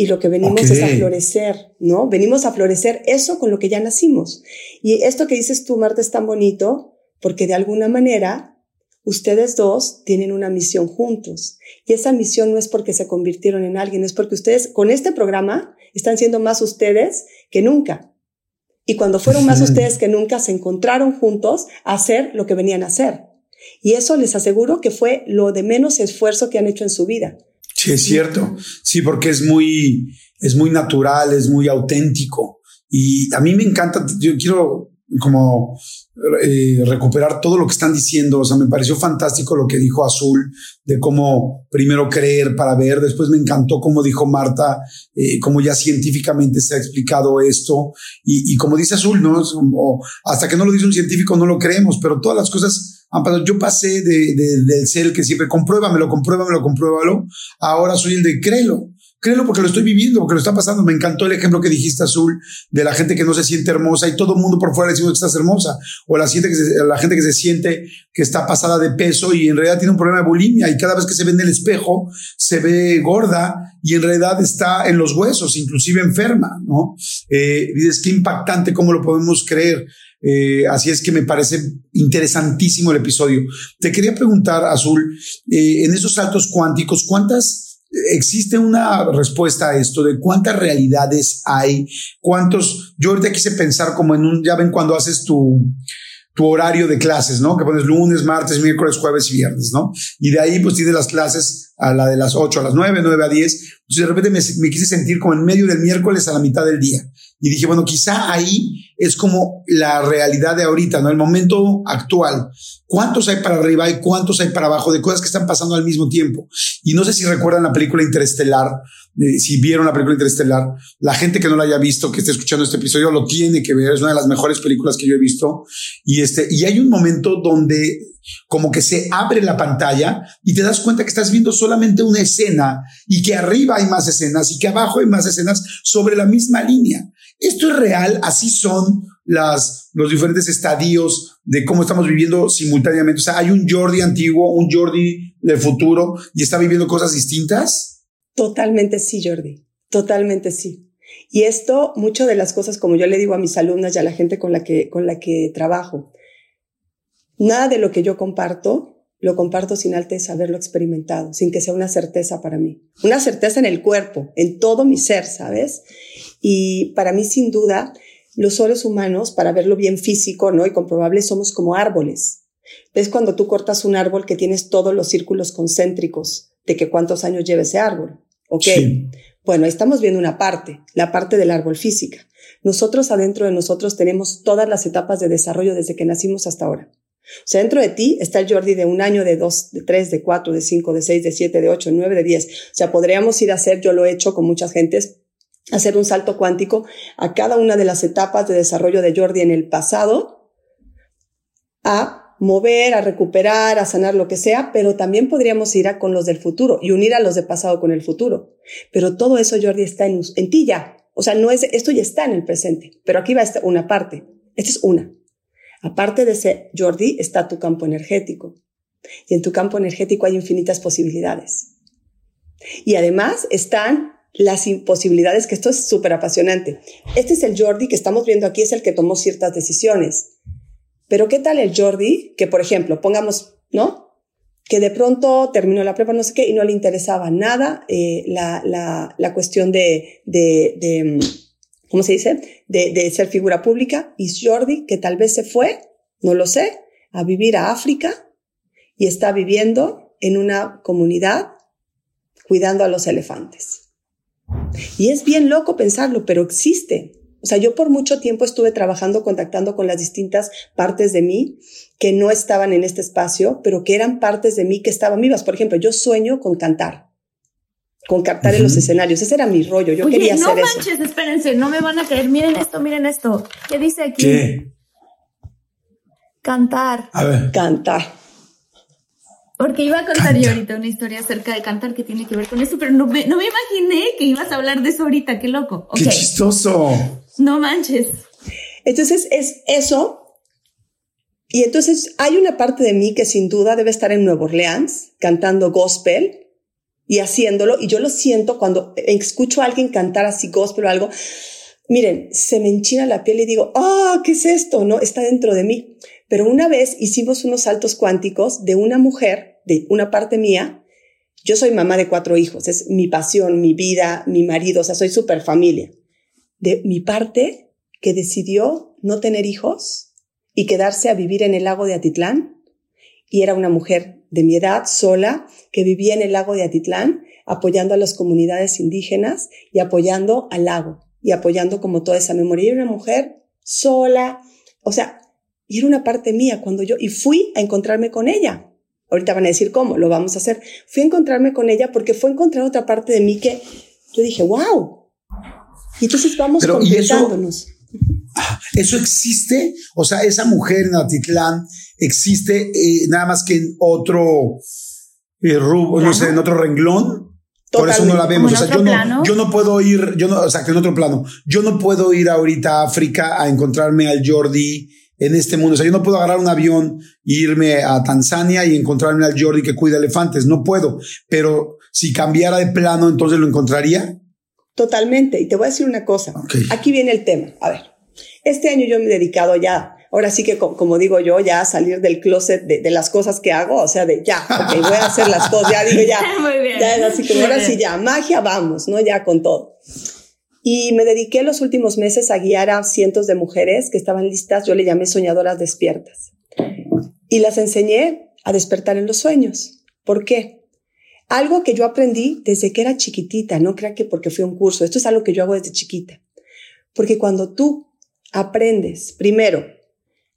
y lo que venimos es a florecer, ¿no? Venimos a florecer eso con lo que ya nacimos. Y esto que dices tú, Marta, es tan bonito porque de alguna manera ustedes dos tienen una misión juntos. Y esa misión no es porque se convirtieron en alguien, es porque ustedes con este programa están siendo más ustedes que nunca. Y cuando fueron más ustedes que nunca, se encontraron juntos a hacer lo que venían a hacer. Y eso les aseguro que fue lo de menos esfuerzo que han hecho en su vida. Sí, es cierto. Sí, porque es muy, es muy natural, es muy auténtico. Y a mí me encanta, yo quiero como eh, recuperar todo lo que están diciendo. O sea, me pareció fantástico lo que dijo Azul de cómo primero creer para ver. Después me encantó como dijo Marta, eh, cómo ya científicamente se ha explicado esto. Y, y como dice Azul, ¿no? hasta que no lo dice un científico no lo creemos, pero todas las cosas yo pasé de, del ser el que siempre compruébamelo, compruébamelo, compruébalo. Ahora soy el de créelo. Créelo porque lo estoy viviendo, porque lo está pasando. Me encantó el ejemplo que dijiste, Azul, de la gente que no se siente hermosa y todo el mundo por fuera decimos que estás hermosa. O la gente, que se, la gente que se siente que está pasada de peso y en realidad tiene un problema de bulimia y cada vez que se ve en el espejo se ve gorda y en realidad está en los huesos, inclusive enferma, ¿no? Eh, dices, qué impactante cómo lo podemos creer. Eh, así es que me parece interesantísimo el episodio. Te quería preguntar, Azul, eh, en esos saltos cuánticos, ¿cuántas existe una respuesta a esto de cuántas realidades hay, cuántos, yo ahorita quise pensar como en un, ya ven cuando haces tu, tu horario de clases, ¿no? Que pones lunes, martes, miércoles, jueves y viernes, ¿no? Y de ahí pues tienes las clases a la de las 8 a las 9, 9 a 10. Entonces de repente me, me quise sentir como en medio del miércoles a la mitad del día. Y dije, bueno, quizá ahí es como la realidad de ahorita, ¿no? El momento actual. ¿Cuántos hay para arriba y cuántos hay para abajo de cosas que están pasando al mismo tiempo? Y no sé si recuerdan la película Interestelar, eh, si vieron la película Interestelar, la gente que no la haya visto, que esté escuchando este episodio, lo tiene que ver. Es una de las mejores películas que yo he visto. Y este, y hay un momento donde como que se abre la pantalla y te das cuenta que estás viendo solamente una escena y que arriba hay más escenas y que abajo hay más escenas sobre la misma línea. Esto es real, así son las, los diferentes estadios de cómo estamos viviendo simultáneamente. O sea, hay un Jordi antiguo, un Jordi del futuro y está viviendo cosas distintas? Totalmente sí, Jordi. Totalmente sí. Y esto, mucho de las cosas, como yo le digo a mis alumnas y a la gente con la que, con la que trabajo, nada de lo que yo comparto lo comparto sin antes haberlo experimentado, sin que sea una certeza para mí. Una certeza en el cuerpo, en todo mi ser, ¿sabes? Y para mí, sin duda, los seres humanos, para verlo bien físico, ¿no? Y comprobable, somos como árboles. ¿Ves cuando tú cortas un árbol que tienes todos los círculos concéntricos de que cuántos años lleva ese árbol? ¿Ok? Bueno, estamos viendo una parte, la parte del árbol física. Nosotros adentro de nosotros tenemos todas las etapas de desarrollo desde que nacimos hasta ahora. O sea, dentro de ti está el Jordi de un año, de dos, de tres, de cuatro, de cinco, de seis, de siete, de ocho, de nueve, de diez. O sea, podríamos ir a hacer, yo lo he hecho con muchas gentes, hacer un salto cuántico a cada una de las etapas de desarrollo de Jordi en el pasado, a mover, a recuperar, a sanar lo que sea, pero también podríamos ir a con los del futuro y unir a los de pasado con el futuro. Pero todo eso, Jordi, está en, en ti ya. O sea, no es, esto ya está en el presente, pero aquí va una parte. Esta es una. Aparte de ese Jordi, está tu campo energético. Y en tu campo energético hay infinitas posibilidades. Y además están las imposibilidades, que esto es súper apasionante. Este es el Jordi que estamos viendo aquí, es el que tomó ciertas decisiones. Pero ¿qué tal el Jordi que, por ejemplo, pongamos, ¿no? Que de pronto terminó la prepa, no sé qué, y no le interesaba nada eh, la, la, la, cuestión de, de, de ¿cómo se dice? De, de ser figura pública. Y Jordi, que tal vez se fue, no lo sé, a vivir a África y está viviendo en una comunidad cuidando a los elefantes. Y es bien loco pensarlo, pero existe. O sea, yo por mucho tiempo estuve trabajando, contactando con las distintas partes de mí que no estaban en este espacio, pero que eran partes de mí que estaban vivas. Por ejemplo, yo sueño con cantar con captar en los escenarios. Ese era mi rollo. Yo quería hacer eso. No manches, espérense, no me van a creer. Miren esto, miren esto. ¿Qué dice aquí? ¿Qué? Cantar. A ver. Cantar. Porque iba a contar yo ahorita una historia acerca de cantar que tiene que ver con eso, pero no me, no me imaginé que ibas a hablar de eso ahorita. Qué loco. Qué chistoso. No manches. Entonces es eso. Y entonces hay una parte de mí que sin duda debe estar en Nueva Orleans cantando gospel y haciéndolo. Y yo lo siento cuando escucho a alguien cantar así gospel o algo. Miren, se me enchina la piel y digo, ah, ¿qué es esto? No, está dentro de mí. Pero una vez hicimos unos saltos cuánticos de una mujer, una parte mía. Yo soy mamá de cuatro hijos, es mi pasión, mi vida, mi marido, o sea, soy súper familia. De mi parte que decidió no tener hijos y quedarse a vivir en el lago de Atitlán. Y era una mujer de mi edad, sola, que vivía en el lago de Atitlán, apoyando a las comunidades indígenas y apoyando al lago y apoyando como toda esa memoria. Y era una mujer sola, o sea, y era una parte mía cuando yo, y fui a encontrarme con ella. Ahorita van a decir cómo, lo vamos a hacer. Fui a encontrarme con ella porque fue a encontrar otra parte de mí que yo dije, wow. Y entonces vamos completándonos. Eso, existe, o sea, esa mujer en Atitlán existe eh, nada más que en otro eh, no sé, en otro renglón. Por eso no la vemos. O sea, yo no, yo no, puedo ir, yo no, o sea, que en otro plano. Yo no puedo ir ahorita a África a encontrarme al Jordi en este mundo. O sea, yo no puedo agarrar un avión e irme a Tanzania y encontrarme al Jordi que cuida elefantes. No puedo. Pero si cambiara de plano, entonces lo encontraría. Totalmente. Y te voy a decir una cosa. Aquí viene el tema. A ver, este año yo me he dedicado ya ahora sí que como digo yo, ya salir del closet de, las cosas que hago, o sea, de ya, ok, voy a hacer las cosas, ya digo ya, Muy bien. ya así como ahora sí ya, magia, vamos, ¿no? Ya con todo. Y me dediqué los últimos meses a guiar a cientos de mujeres que estaban listas, yo le llamé soñadoras despiertas. Y las enseñé a despertar en los sueños. ¿Por qué? Algo que yo aprendí desde que era chiquitita, no crea que porque fui a un curso, esto es algo que yo hago desde chiquita. Porque cuando tú aprendes, primero,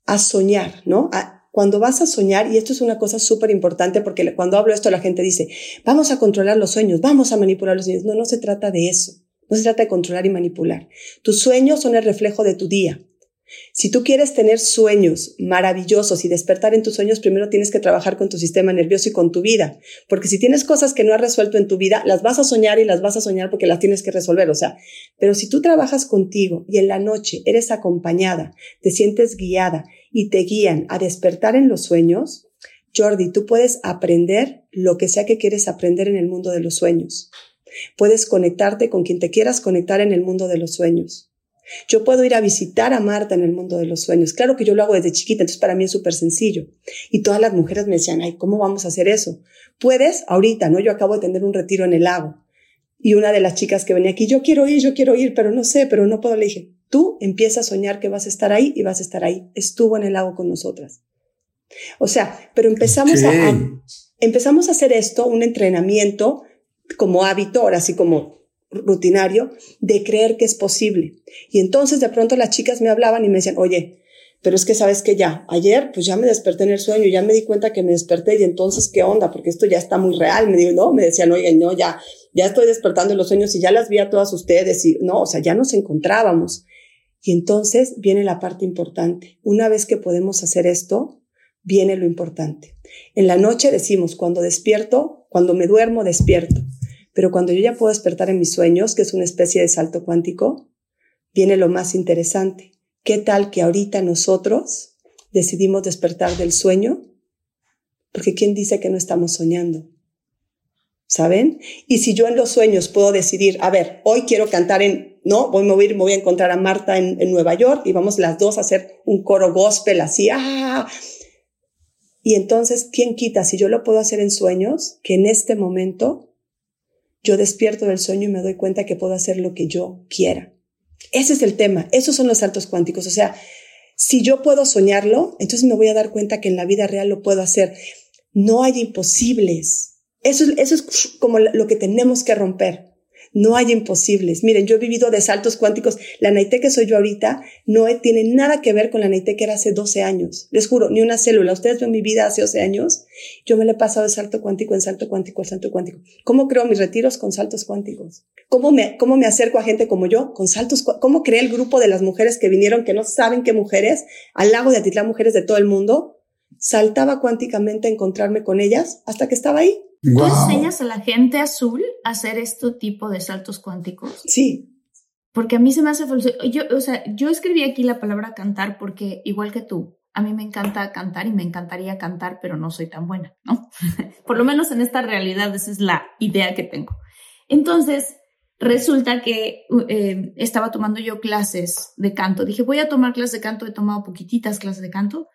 a soñar, ¿no? cuando vas a soñar, y esto es una cosa súper importante porque cuando hablo esto la gente dice, vamos a controlar los sueños, vamos a manipular los sueños. No, no se trata de eso. No se trata de controlar y manipular. Tus sueños son el reflejo de tu día. Si tú quieres tener sueños maravillosos y despertar en tus sueños, primero tienes que trabajar con tu sistema nervioso y con tu vida. Porque si tienes cosas que no has resuelto en tu vida, las vas a soñar y las vas a soñar porque las tienes que resolver. O sea, pero si tú trabajas contigo y en la noche eres acompañada, te sientes guiada y te guían a despertar en los sueños, Jordi, tú puedes aprender lo que sea que quieres aprender en el mundo de los sueños. Puedes conectarte con quien te quieras conectar en el mundo de los sueños. Yo puedo ir a visitar a Marta en el mundo de los sueños. Claro que yo lo hago desde chiquita, entonces para mí es súper sencillo. Y todas las mujeres me decían, ay, ¿cómo vamos a hacer eso? Puedes ahorita, ¿no? Yo acabo de tener un retiro en el lago. Y una de las chicas que venía aquí, yo quiero ir, yo quiero ir, pero no sé, pero no puedo. Le dije, tú empieza a soñar que vas a estar ahí y vas a estar ahí. Estuvo en el lago con nosotras. O sea, pero empezamos a, empezamos a hacer esto, un entrenamiento como hábito, ahora sí como rutinario, de creer que es posible. Y entonces de pronto las chicas me hablaban y me decían, oye, pero es que sabes que ya, ayer pues ya me desperté en el sueño, ya me di cuenta que me desperté y entonces qué onda, porque esto ya está muy real. Me digo, no, me decían, oye, no, ya, ya estoy despertando los sueños y ya las vi a todas ustedes y no, o sea, ya nos encontrábamos. Y entonces viene la parte importante. Una vez que podemos hacer esto, viene lo importante. En la noche decimos, cuando despierto, cuando me duermo, despierto. Pero cuando yo ya puedo despertar en mis sueños, que es una especie de salto cuántico, viene lo más interesante. ¿Qué tal que ahorita nosotros decidimos despertar del sueño? Porque ¿quién dice que no estamos soñando? ¿Saben? Y si yo en los sueños puedo decidir, a ver, hoy quiero cantar en, no, voy a me voy a encontrar a Marta en, en Nueva York y vamos las dos a hacer un coro gospel así, ah, y entonces, ¿quién quita si yo lo puedo hacer en sueños, que en este momento yo despierto del sueño y me doy cuenta que puedo hacer lo que yo quiera? Ese es el tema, esos son los saltos cuánticos. O sea, si yo puedo soñarlo, entonces me voy a dar cuenta que en la vida real lo puedo hacer. No hay imposibles. Eso, eso es como lo que tenemos que romper. No hay imposibles. Miren, yo he vivido de saltos cuánticos. La Naite que soy yo ahorita no tiene nada que ver con la Naite que era hace 12 años. Les juro, ni una célula. Ustedes ven mi vida hace 12 años. Yo me le he pasado de salto cuántico en salto cuántico en salto cuántico. ¿Cómo creo mis retiros? Con saltos cuánticos. ¿Cómo me, cómo me acerco a gente como yo? Con saltos. ¿Cómo creé el grupo de las mujeres que vinieron, que no saben qué mujeres, al lago de Atitlán, mujeres de todo el mundo? Saltaba cuánticamente a encontrarme con ellas hasta que estaba ahí. ¿Tú enseñas a la gente azul a hacer este tipo de saltos cuánticos? Sí. Porque a mí se me hace yo, o sea, yo escribí aquí la palabra cantar porque igual que tú, a mí me encanta cantar y me encantaría cantar, pero no soy tan buena, ¿no? Por lo menos en esta realidad esa es la idea que tengo. Entonces, resulta que eh, estaba tomando yo clases de canto. Dije, voy a tomar clases de canto, he tomado poquititas clases de canto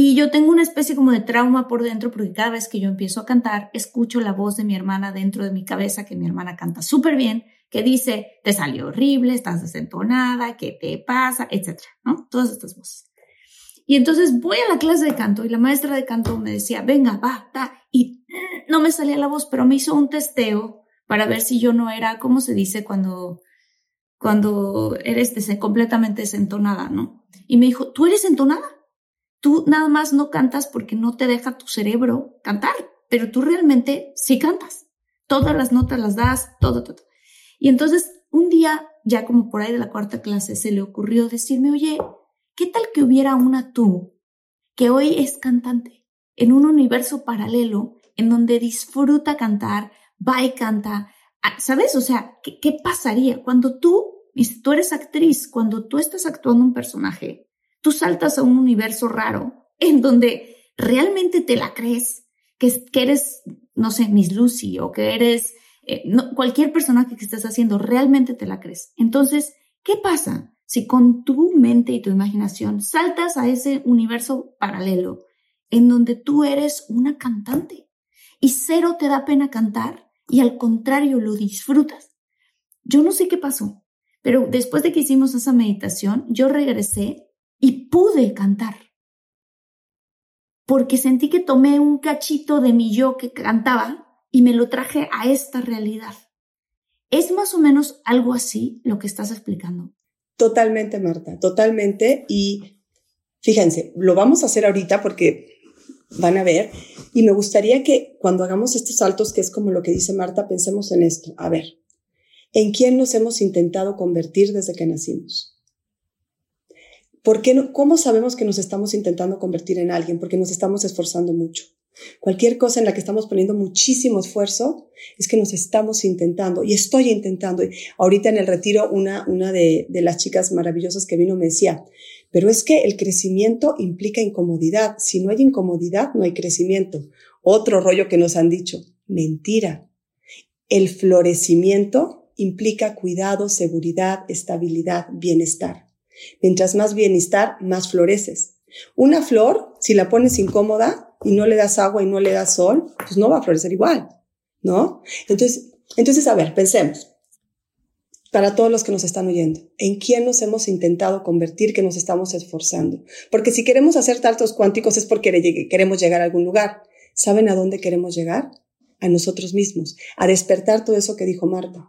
y yo tengo una especie como de trauma por dentro porque cada vez que yo empiezo a cantar, escucho la voz de mi hermana dentro de mi cabeza, que mi hermana canta súper bien, que dice, te salió horrible, estás desentonada, ¿qué te pasa? Etcétera, ¿no? Todas estas voces. Y entonces voy a la clase de canto y la maestra de canto me decía, venga, va, ta, y no me salía la voz, pero me hizo un testeo para ver si yo no era, ¿cómo se dice cuando, cuando eres completamente desentonada, ¿no? Y me dijo, ¿tú eres entonada? Tú nada más no cantas porque no te deja tu cerebro cantar, pero tú realmente sí cantas. Todas las notas las das, todo, todo. Y entonces un día, ya como por ahí de la cuarta clase, se le ocurrió decirme, oye, ¿qué tal que hubiera una tú que hoy es cantante en un universo paralelo en donde disfruta cantar, va y canta? Ah, ¿Sabes? O sea, ¿qué, pasaría cuando tú, tú eres actriz, cuando tú estás actuando un personaje? Tú saltas a un universo raro en donde realmente te la crees, que, que eres, no sé, Miss Lucy o que eres eh, cualquier personaje que estés haciendo, realmente te la crees. Entonces, ¿qué pasa si con tu mente y tu imaginación saltas a ese universo paralelo en donde tú eres una cantante y cero te da pena cantar y al contrario lo disfrutas? Yo no sé qué pasó, pero después de que hicimos esa meditación, yo regresé y pude cantar. Porque sentí que tomé un cachito de mi yo que cantaba y me lo traje a esta realidad. ¿Es más o menos algo así lo que estás explicando? Totalmente, Marta, totalmente. Y fíjense, lo vamos a hacer ahorita porque van a ver. Y me gustaría que cuando hagamos estos saltos, que es como lo que dice Marta, pensemos en esto. A ver, ¿en quién nos hemos intentado convertir desde que nacimos? ¿Por qué no, ¿Cómo sabemos que nos estamos intentando convertir en alguien? Porque nos estamos esforzando mucho. Cualquier cosa en la que estamos poniendo muchísimo esfuerzo es que nos estamos intentando y estoy intentando. Ahorita en el retiro, una, una de, de las chicas maravillosas que vino me decía, Pero es que el crecimiento implica incomodidad. Si no hay incomodidad, no hay crecimiento. Otro rollo que nos han dicho, mentira. El florecimiento implica cuidado, seguridad, estabilidad, bienestar. Mientras más bienestar, más floreces. Una flor, si la pones incómoda y no le das agua y no le das sol, pues no va a florecer igual, ¿no? Entonces, entonces a ver, pensemos para todos los que nos están oyendo, ¿en quién nos hemos intentado convertir que nos estamos esforzando? Porque si queremos hacer saltos cuánticos es porque queremos llegar a algún lugar. ¿Saben a dónde queremos llegar? A nosotros mismos, a despertar todo eso que dijo Marta.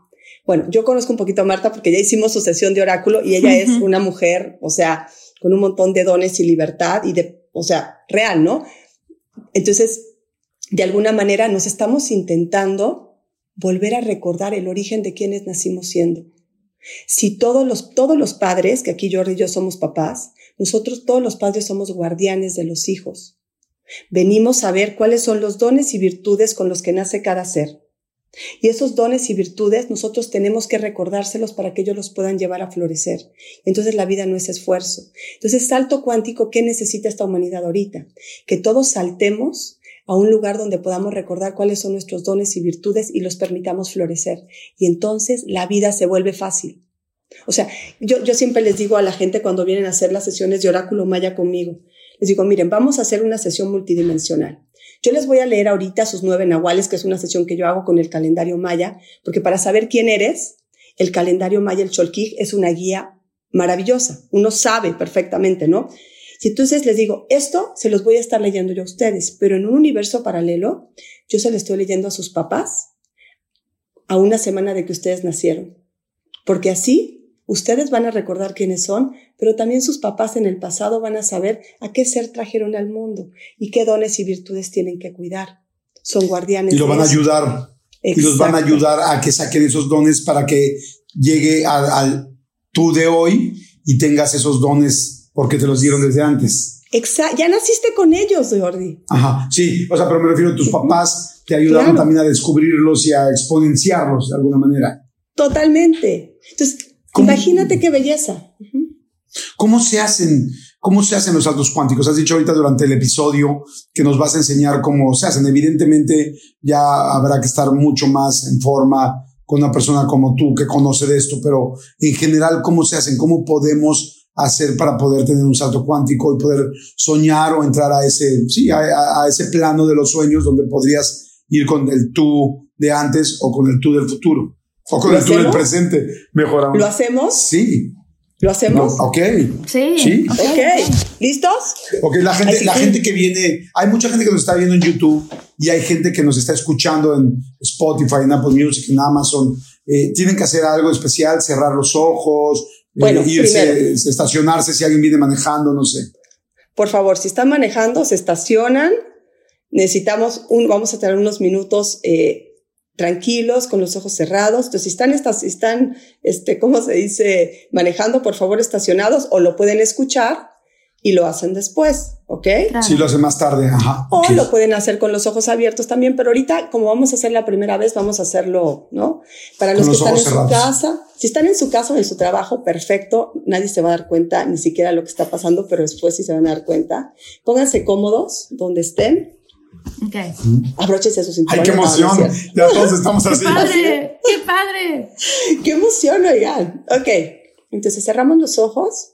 Bueno, yo conozco un poquito a Marta porque ya hicimos su sesión de oráculo y ella es una mujer, o sea, con un montón de dones y libertad y de, o sea, real, ¿no? Entonces, de alguna manera nos estamos intentando volver a recordar el origen de quienes nacimos siendo. Si todos los, todos los padres, que aquí Jordi y yo somos papás, nosotros todos los padres somos guardianes de los hijos. Venimos a ver cuáles son los dones y virtudes con los que nace cada ser. Y esos dones y virtudes nosotros tenemos que recordárselos para que ellos los puedan llevar a florecer. Entonces la vida no es esfuerzo. Entonces, salto cuántico, ¿qué necesita esta humanidad ahorita? Que todos saltemos a un lugar donde podamos recordar cuáles son nuestros dones y virtudes y los permitamos florecer. Y entonces la vida se vuelve fácil. O sea, yo, yo siempre les digo a la gente cuando vienen a hacer las sesiones de oráculo maya conmigo, les digo, miren, vamos a hacer una sesión multidimensional. Yo les voy a leer ahorita sus nueve nahuales, que es una sesión que yo hago con el calendario maya, porque para saber quién eres, el calendario maya, el Cholquij, es una guía maravillosa. Uno sabe perfectamente, ¿no? Y entonces les digo, esto se los voy a estar leyendo yo a ustedes, pero en un universo paralelo, yo se lo estoy leyendo a sus papás a una semana de que ustedes nacieron. Porque así ustedes van a recordar quiénes son, pero también sus papás en el pasado van a saber a qué ser trajeron al mundo y qué dones y virtudes tienen que cuidar. Son guardianes. Y lo van a ayudar. Y los van a ayudar a que saquen esos dones para que llegue al tú de hoy y tengas esos dones porque te los dieron desde antes. Exacto, ya naciste con ellos, Jordi. Ajá, sí, o sea, pero me refiero a tus papás te ayudaron también a descubrirlos y a exponenciarlos de alguna manera. Totalmente. Entonces, imagínate qué belleza. ¿Cómo se hacen? ¿Cómo se hacen los saltos cuánticos? Has dicho ahorita durante el episodio que nos vas a enseñar cómo se hacen. Evidentemente ya habrá que estar mucho más en forma con una persona como tú que conoce de esto, pero en general, ¿cómo se hacen? ¿Cómo podemos hacer para poder tener un salto cuántico y poder soñar o entrar a ese, sí, a, ese plano de los sueños donde podrías ir con el tú de antes o con el tú del futuro o con el del presente, mejor ¿Lo hacemos? Sí. ¿Lo hacemos? ok. Sí. ¿Sí? Ok. ¿Listos? Ok, la gente, la gente que viene, hay mucha gente que nos está viendo en YouTube y hay gente que nos está escuchando en Spotify, en Apple Music, en Amazon. Eh, tienen que hacer algo especial, cerrar los ojos, bueno, irse, estacionarse si alguien viene manejando, no sé. Por favor, si están manejando, se estacionan. Necesitamos un, vamos a tener unos minutos eh, tranquilos, con los ojos cerrados. Entonces, si están, estas, están, este, ¿cómo se dice? Manejando, por favor, estacionados o lo pueden escuchar y lo hacen después, ¿ok? Sí, lo hacen más tarde, ajá. O lo pueden hacer con los ojos abiertos también, pero ahorita, como vamos a hacer la primera vez, vamos a hacerlo, ¿no? Para los, que están en su casa, si están en su casa o en su trabajo, perfecto, nadie se va a dar cuenta ni siquiera lo que está pasando, pero después sí se van a dar cuenta. Pónganse cómodos donde estén. Ok. Abróchense sus cinturones. ¡Ay, qué emoción! ya todos estamos así. ¡Qué padre! ¡Qué padre! ¡Qué emoción, oigan! Ok, entonces cerramos los ojos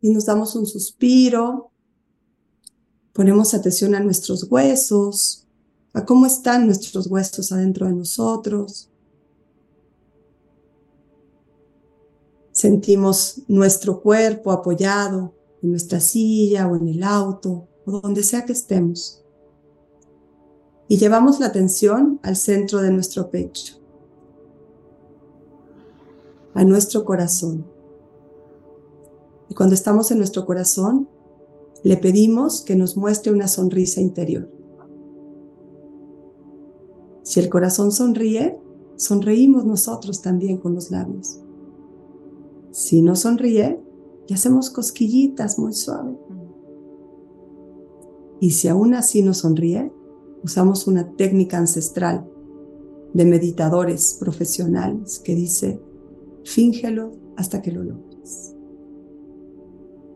Y nos damos un suspiro, ponemos atención a nuestros huesos, a cómo están nuestros huesos adentro de nosotros. Sentimos nuestro cuerpo apoyado en nuestra silla o en el auto o donde sea que estemos. Y llevamos la atención al centro de nuestro pecho, a nuestro corazón. Cuando estamos en nuestro corazón, le pedimos que nos muestre una sonrisa interior. Si el corazón sonríe, sonreímos nosotros también con los labios. Si no sonríe, le hacemos cosquillitas muy suave. Y si aún así no sonríe, usamos una técnica ancestral de meditadores profesionales que dice, fíngelo hasta que lo logres.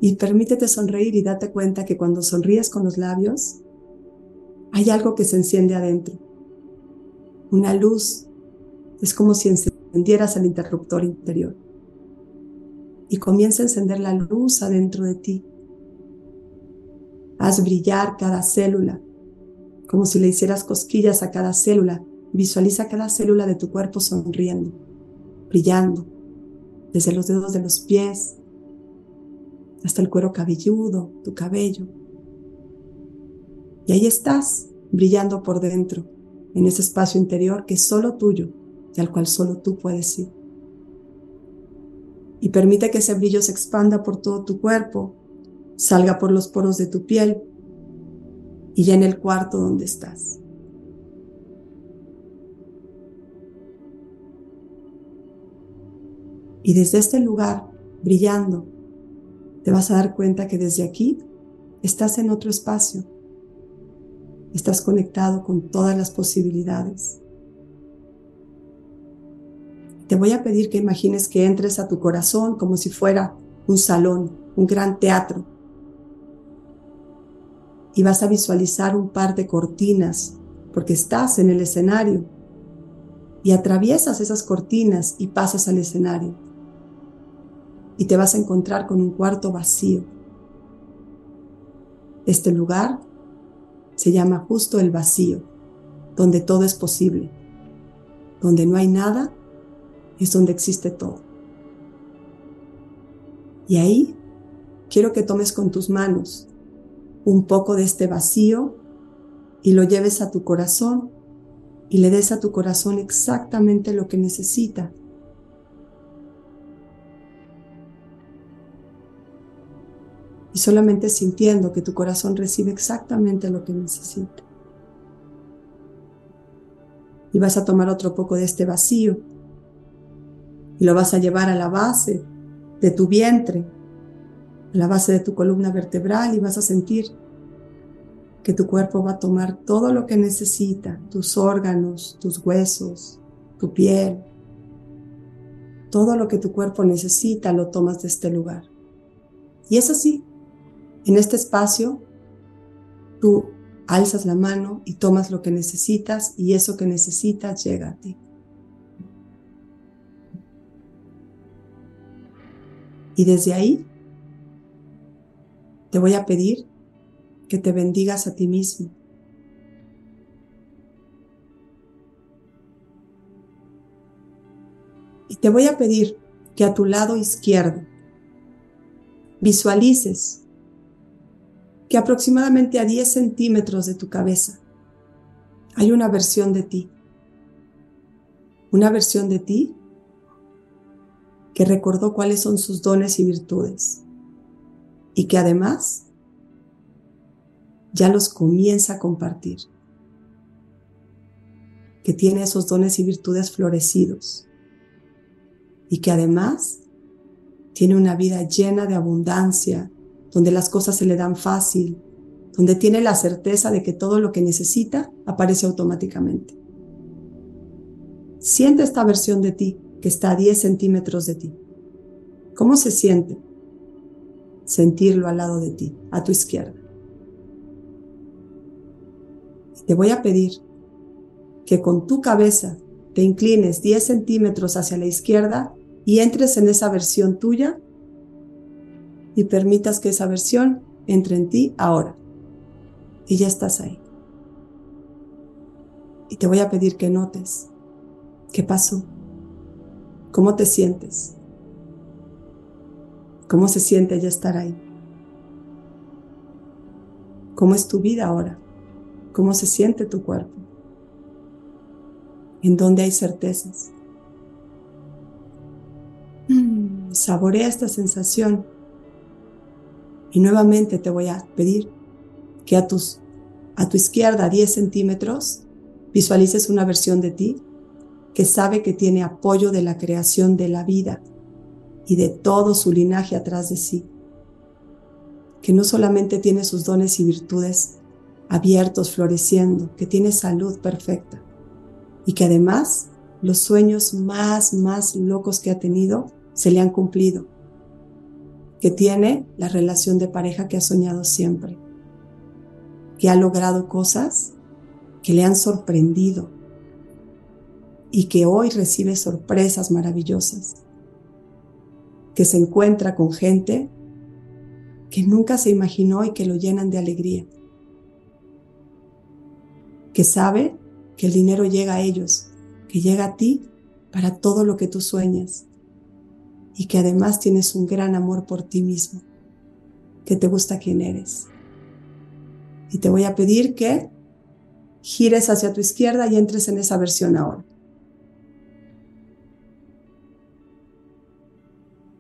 Y permítete sonreír y date cuenta que cuando sonríes con los labios, hay algo que se enciende adentro. Una luz. Es como si encendieras el interruptor interior. Y comienza a encender la luz adentro de ti. Haz brillar cada célula, como si le hicieras cosquillas a cada célula. Visualiza cada célula de tu cuerpo sonriendo, brillando, desde los dedos de los pies hasta el cuero cabelludo, tu cabello. Y ahí estás, brillando por dentro, en ese espacio interior que es solo tuyo y al cual solo tú puedes ir. Y permite que ese brillo se expanda por todo tu cuerpo, salga por los poros de tu piel y llene el cuarto donde estás. Y desde este lugar, brillando, te vas a dar cuenta que desde aquí estás en otro espacio. Estás conectado con todas las posibilidades. Te voy a pedir que imagines que entres a tu corazón como si fuera un salón, un gran teatro. Y vas a visualizar un par de cortinas porque estás en el escenario. Y atraviesas esas cortinas y pasas al escenario y te vas a encontrar con un cuarto vacío. Este lugar se llama justo el vacío, donde todo es posible. Donde no hay nada, es donde existe todo. Y ahí quiero que tomes con tus manos un poco de este vacío y lo lleves a tu corazón y le des a tu corazón exactamente lo que necesita y solamente sintiendo que tu corazón recibe exactamente lo que necesita. Y vas a tomar otro poco de este vacío y lo vas a llevar a la base de tu vientre, a la base de tu columna vertebral y vas a sentir que tu cuerpo va a tomar todo lo que necesita, tus órganos, tus huesos, tu piel, todo lo que tu cuerpo necesita lo tomas de este lugar. Y es así, en este espacio, tú alzas la mano y tomas lo que necesitas y eso que necesitas llega a ti. Y desde ahí te voy a pedir que te bendigas a ti mismo. Y te voy a pedir que a tu lado izquierdo visualices que aproximadamente a 10 centímetros de tu cabeza hay una versión de ti. Una versión de ti que recordó cuáles son sus dones y virtudes y que además ya los comienza a compartir. Que tiene esos dones y virtudes florecidos. y que además tiene una vida llena de abundancia, donde las cosas se le dan fácil, donde tiene la certeza de que todo lo que necesita aparece automáticamente. Siente esta versión de ti que está a 10 centímetros de ti. ¿Cómo se siente sentirlo al lado de ti, a tu izquierda? te voy a pedir que con tu cabeza te inclines 10 centímetros hacia la izquierda y entres en esa versión tuya y permitas que esa versión entre en ti ahora. Y ya estás ahí. Y te voy a pedir que notes qué pasó, cómo te sientes, cómo se siente ya estar ahí, cómo es tu vida ahora cómo se siente tu cuerpo, en dónde hay certezas. Mm, saborea esta sensación y nuevamente te voy a pedir que a, tus, a tu izquierda 10 centímetros visualices una versión de ti que sabe que tiene apoyo de la creación de la vida y de todo su linaje atrás de sí, que no solamente tiene sus dones y virtudes abiertos, floreciendo, que tiene salud perfecta y que además los sueños más, más locos que ha tenido se le han cumplido, que tiene la relación de pareja que ha soñado siempre, que ha logrado cosas que le han sorprendido y que hoy recibe sorpresas maravillosas, que se encuentra con gente que nunca se imaginó y que lo llenan de alegría que sabe que el dinero llega a ellos, que llega a ti para todo lo que tú sueñas y que además tienes un gran amor por ti mismo, que te gusta quién eres. Y te voy a pedir que gires hacia tu izquierda y entres en esa versión ahora.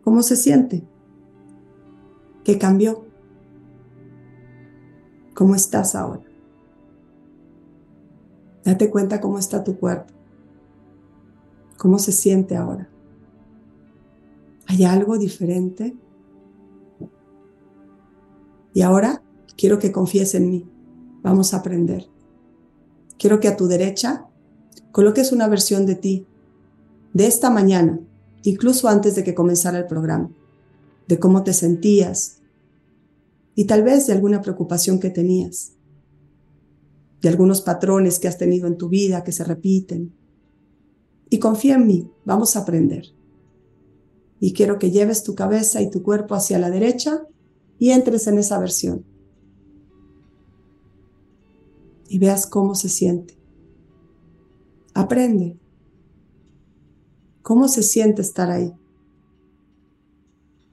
¿Cómo se siente? ¿Qué cambió? ¿Cómo estás ahora? Date cuenta cómo está tu cuerpo, cómo se siente ahora. ¿Hay algo diferente? Y ahora quiero que confíes en mí. Vamos a aprender. Quiero que a tu derecha coloques una versión de ti, de esta mañana, incluso antes de que comenzara el programa, de cómo te sentías y tal vez de alguna preocupación que tenías de algunos patrones que has tenido en tu vida que se repiten. Y confía en mí, vamos a aprender. Y quiero que lleves tu cabeza y tu cuerpo hacia la derecha y entres en esa versión. Y veas cómo se siente. Aprende. ¿Cómo se siente estar ahí?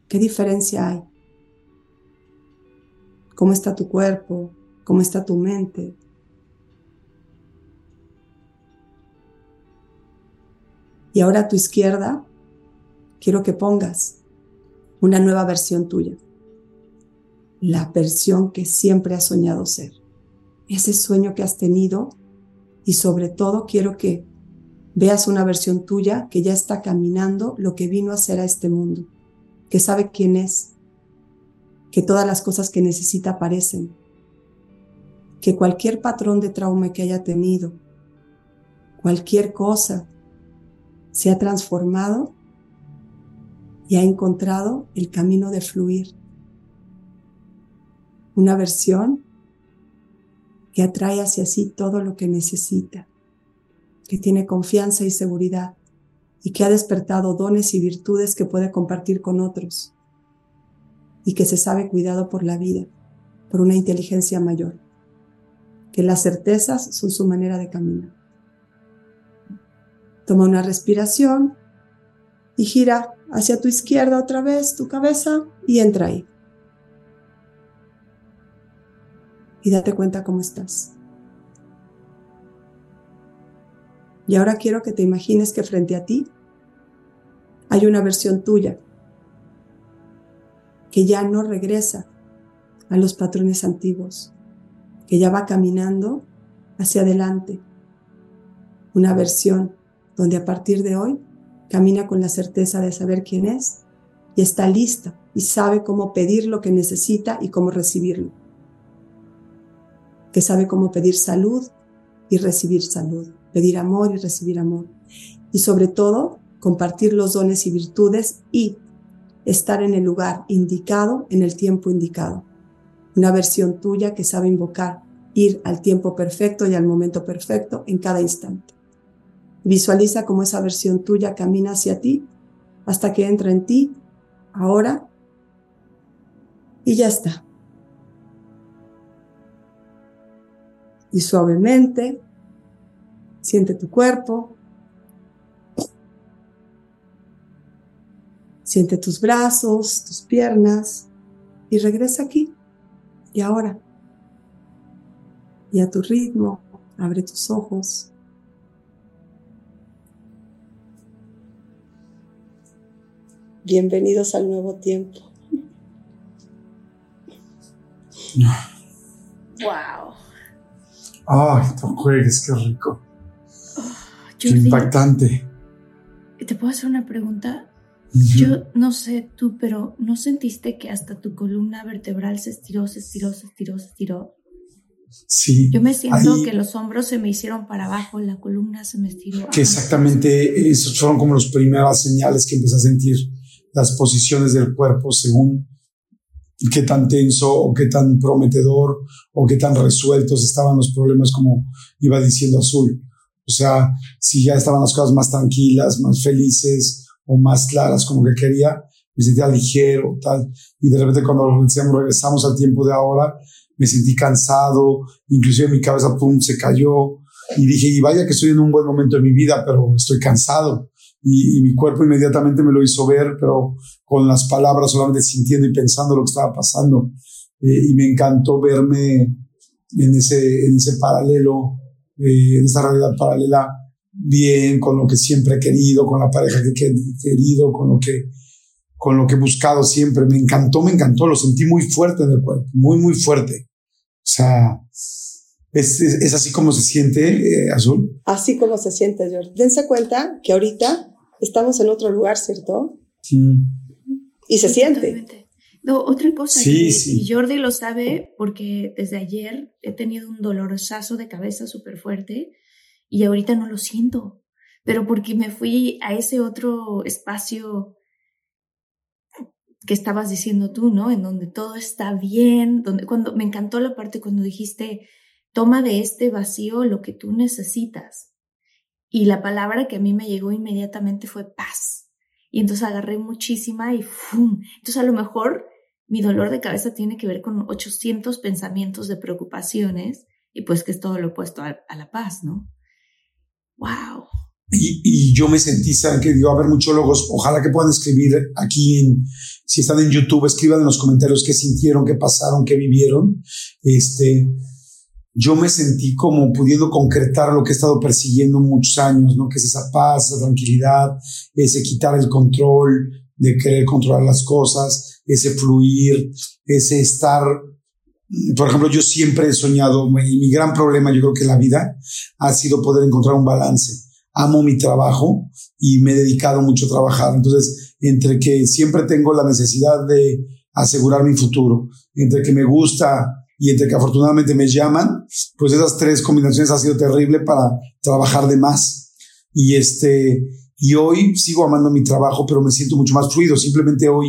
¿Qué diferencia hay? ¿Cómo está tu cuerpo? ¿Cómo está tu mente? Y ahora a tu izquierda quiero que pongas una nueva versión tuya. La versión que siempre has soñado ser. Ese sueño que has tenido y sobre todo quiero que veas una versión tuya que ya está caminando lo que vino a hacer a este mundo, que sabe quién es, que todas las cosas que necesita aparecen, que cualquier patrón de trauma que haya tenido, cualquier cosa se ha transformado y ha encontrado el camino de fluir. Una versión que atrae hacia sí todo lo que necesita, que tiene confianza y seguridad y que ha despertado dones y virtudes que puede compartir con otros y que se sabe cuidado por la vida, por una inteligencia mayor, que las certezas son su manera de caminar. Toma una respiración y gira hacia tu izquierda otra vez tu cabeza y entra ahí. Y date cuenta cómo estás. Y ahora quiero que te imagines que frente a ti hay una versión tuya que ya no regresa a los patrones antiguos, que ya va caminando hacia adelante. Una versión donde a partir de hoy camina con la certeza de saber quién es y está lista y sabe cómo pedir lo que necesita y cómo recibirlo. Que sabe cómo pedir salud y recibir salud, pedir amor y recibir amor. Y sobre todo, compartir los dones y virtudes y estar en el lugar indicado en el tiempo indicado. Una versión tuya que sabe invocar, ir al tiempo perfecto y al momento perfecto en cada instante. Visualiza cómo esa versión tuya camina hacia ti hasta que entra en ti, ahora, y ya está. Y suavemente, siente tu cuerpo, siente tus brazos, tus piernas, y regresa aquí, y ahora. Y a tu ritmo, abre tus ojos. Bienvenidos al nuevo tiempo. Wow. Ay, no juegues, qué rico. qué impactante. ¿Te puedo hacer una pregunta? Yo no sé tú, pero ¿no sentiste que hasta tu columna vertebral se estiró, se estiró, se estiró, se estiró? Sí. Yo me siento que los hombros se me hicieron para abajo, la columna se me estiró. Que exactamente esos fueron como las primeras señales que empecé a sentir las posiciones del cuerpo según qué tan tenso o qué tan prometedor o qué tan resueltos estaban los problemas, como iba diciendo Azul. O sea, si ya estaban las cosas más tranquilas, más felices o más claras como que quería, me sentía ligero, tal. Y de repente cuando decíamos regresamos al tiempo de ahora, me sentí cansado, inclusive mi cabeza, pum, se cayó. Y dije, y vaya que estoy en un buen momento de mi vida, pero estoy cansado y, mi cuerpo inmediatamente me lo hizo ver, pero con las palabras solamente sintiendo y pensando lo que estaba pasando. Eh, y me encantó verme en ese, en ese paralelo, eh, en esa realidad paralela, bien, con lo que siempre he querido, con la pareja que he querido, con lo que, con lo que he buscado siempre. Me encantó, me encantó, lo sentí muy fuerte en el cuerpo, muy, muy fuerte. O sea, es, es, así como se siente, eh, Azul. Así como se siente, George. Dense cuenta que ahorita estamos en otro lugar, ¿cierto? Sí. Y se siente. No, otra cosa sí, y Jordi lo sabe porque desde ayer he tenido un dolorosazo de cabeza súper fuerte y ahorita no lo siento, pero porque me fui a ese otro espacio que estabas diciendo tú, ¿no? En donde todo está bien, donde cuando me encantó la parte cuando dijiste, toma de este vacío lo que tú necesitas. Y la palabra que a mí me llegó inmediatamente fue paz. Y entonces agarré muchísima y ¡fum! Entonces a lo mejor mi dolor de cabeza tiene que ver con 800 pensamientos de preocupaciones y pues que es todo lo opuesto a, la paz, ¿no? ¡Wow! Y, yo me sentí, saben que digo, a ver, muchólogos, ojalá que puedan escribir aquí, en, si están en YouTube, escriban en los comentarios qué sintieron, qué pasaron, qué vivieron. Este, yo me sentí como pudiendo concretar lo que he estado persiguiendo muchos años, ¿no? Que es esa paz, esa tranquilidad, ese quitar el control, de querer controlar las cosas, ese fluir, ese estar. Por ejemplo, yo siempre he soñado, y mi gran problema yo creo que la vida ha sido poder encontrar un balance. Amo mi trabajo y me he dedicado mucho a trabajar. Entonces, entre que siempre tengo la necesidad de asegurar mi futuro, entre que me gusta y entre que afortunadamente me llaman, pues esas tres combinaciones ha sido terrible para trabajar de más. Y este, y hoy sigo amando mi trabajo, pero me siento mucho más fluido. Simplemente hoy,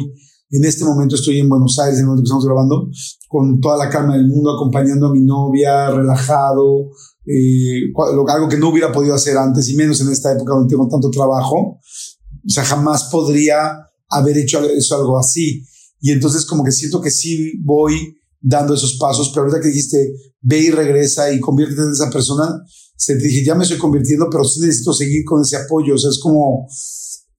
en este momento estoy en Buenos Aires, en el momento que estamos grabando, con toda la calma del mundo, acompañando a mi novia, relajado, eh, algo que no hubiera podido hacer antes y menos en esta época donde tengo tanto trabajo. O sea, jamás podría haber hecho eso algo así. Y entonces como que siento que sí voy dando esos pasos, pero ahorita que dijiste, ve y regresa y conviértete en esa persona, se te dije, ya me estoy convirtiendo, pero sí necesito seguir con ese apoyo, o sea, es como,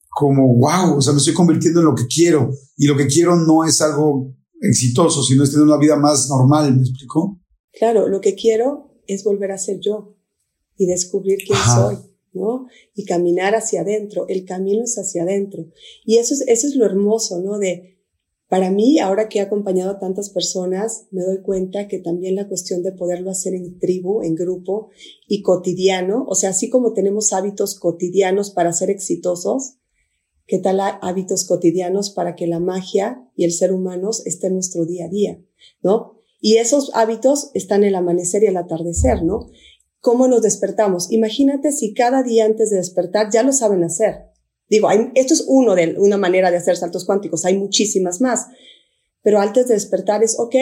como, wow, o sea, me estoy convirtiendo en lo que quiero, y lo que quiero no es algo exitoso, sino es tener una vida más normal, ¿me explico? Claro, lo que quiero es volver a ser yo y descubrir quién soy. ¿no? Y caminar hacia adentro, el camino es hacia adentro. Y eso es, eso es lo hermoso, ¿no? De para mí, ahora que he acompañado a tantas personas, me doy cuenta que también la cuestión de poderlo hacer en tribu, en grupo y cotidiano, o sea, así como tenemos hábitos cotidianos para ser exitosos, ¿Qué tal hábitos cotidianos para que la magia y el ser humano esté en nuestro día a día? ¿No? Y esos hábitos están el amanecer y el atardecer, ¿no? ¿Cómo nos despertamos? Imagínate si cada día antes de despertar ya lo saben hacer. Digo, esto es uno de una manera de hacer saltos cuánticos, hay muchísimas más. Pero antes de despertar es, ok,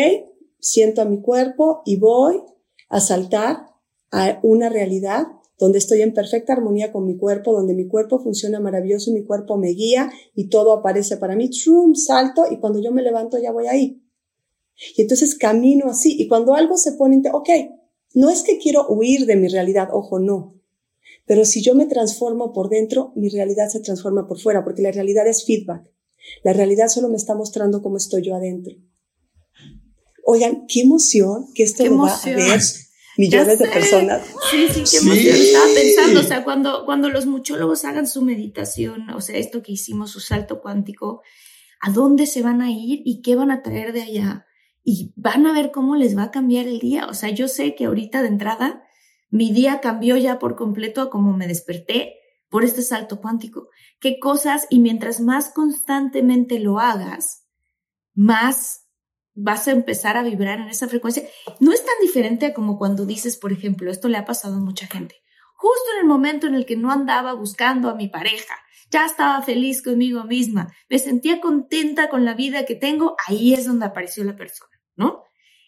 siento a mi cuerpo y voy a saltar a una realidad donde estoy en perfecta armonía con mi cuerpo, donde mi cuerpo funciona maravilloso mi cuerpo me guía y todo aparece para mí, trum, salto y cuando yo me levanto ya voy ahí. Y entonces camino así y cuando algo se pone, ok, no es que quiero huir de mi realidad, ojo, no. Pero si yo me transformo por dentro, mi realidad se transforma por fuera, porque la realidad es feedback. La realidad solo me está mostrando cómo estoy yo adentro. Oigan, qué emoción que esto lo va a ver millones de personas. Sí, sí, qué emoción. Estaba pensando, o sea, cuando, cuando los muchólogos hagan su meditación, o sea, esto que hicimos, su salto cuántico, ¿a dónde se van a ir y qué van a traer de allá? Y van a ver cómo les va a cambiar el día. O sea, yo sé que ahorita de entrada mi día cambió ya por completo a me desperté por este salto cuántico. ¿Qué cosas? Y mientras más constantemente lo hagas, más vas a empezar a vibrar en esa frecuencia. No es tan diferente a como cuando dices, por ejemplo, esto le ha pasado a mucha gente. Justo en el momento en el que no andaba buscando a mi pareja, ya estaba feliz conmigo misma, me sentía contenta con la vida que tengo, ahí es donde apareció la persona, ¿no?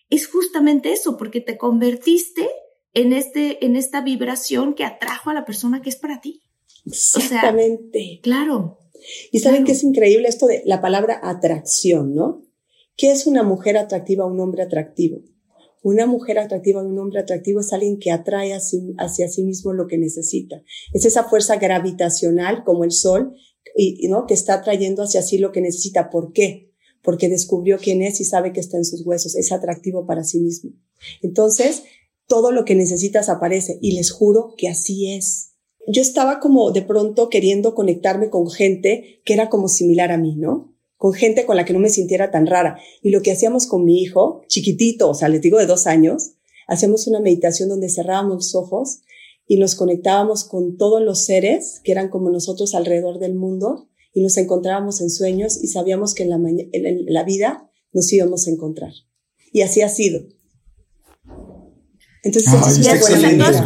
Es justamente eso, porque te convertiste en, este, en esta vibración que atrajo a la persona que es para ti. Exactamente. claro. Y saben que es increíble esto de la palabra atracción, ¿no? ¿Qué es una mujer atractiva o un hombre atractivo? Una mujer atractiva o un hombre atractivo es alguien que atrae hacia sí mismo lo que necesita. Es esa fuerza gravitacional como el sol, y, ¿no? que está atrayendo hacia sí lo que necesita. ¿Por qué? Porque descubrió quién es y sabe que está en sus huesos. Es atractivo para sí mismo. Entonces, todo lo que necesitas aparece y les juro que así es. Yo estaba como de pronto queriendo conectarme con gente que era como similar a mí, ¿no? con gente con la que no me sintiera tan rara. Y lo que hacíamos con mi hijo, chiquitito, o sea, les digo de dos años, hacemos una meditación donde cerrábamos los ojos y nos conectábamos con todos los seres que eran como nosotros alrededor del mundo y nos encontrábamos en sueños y sabíamos que en la, en la vida nos íbamos a encontrar. Y así ha sido. Entonces,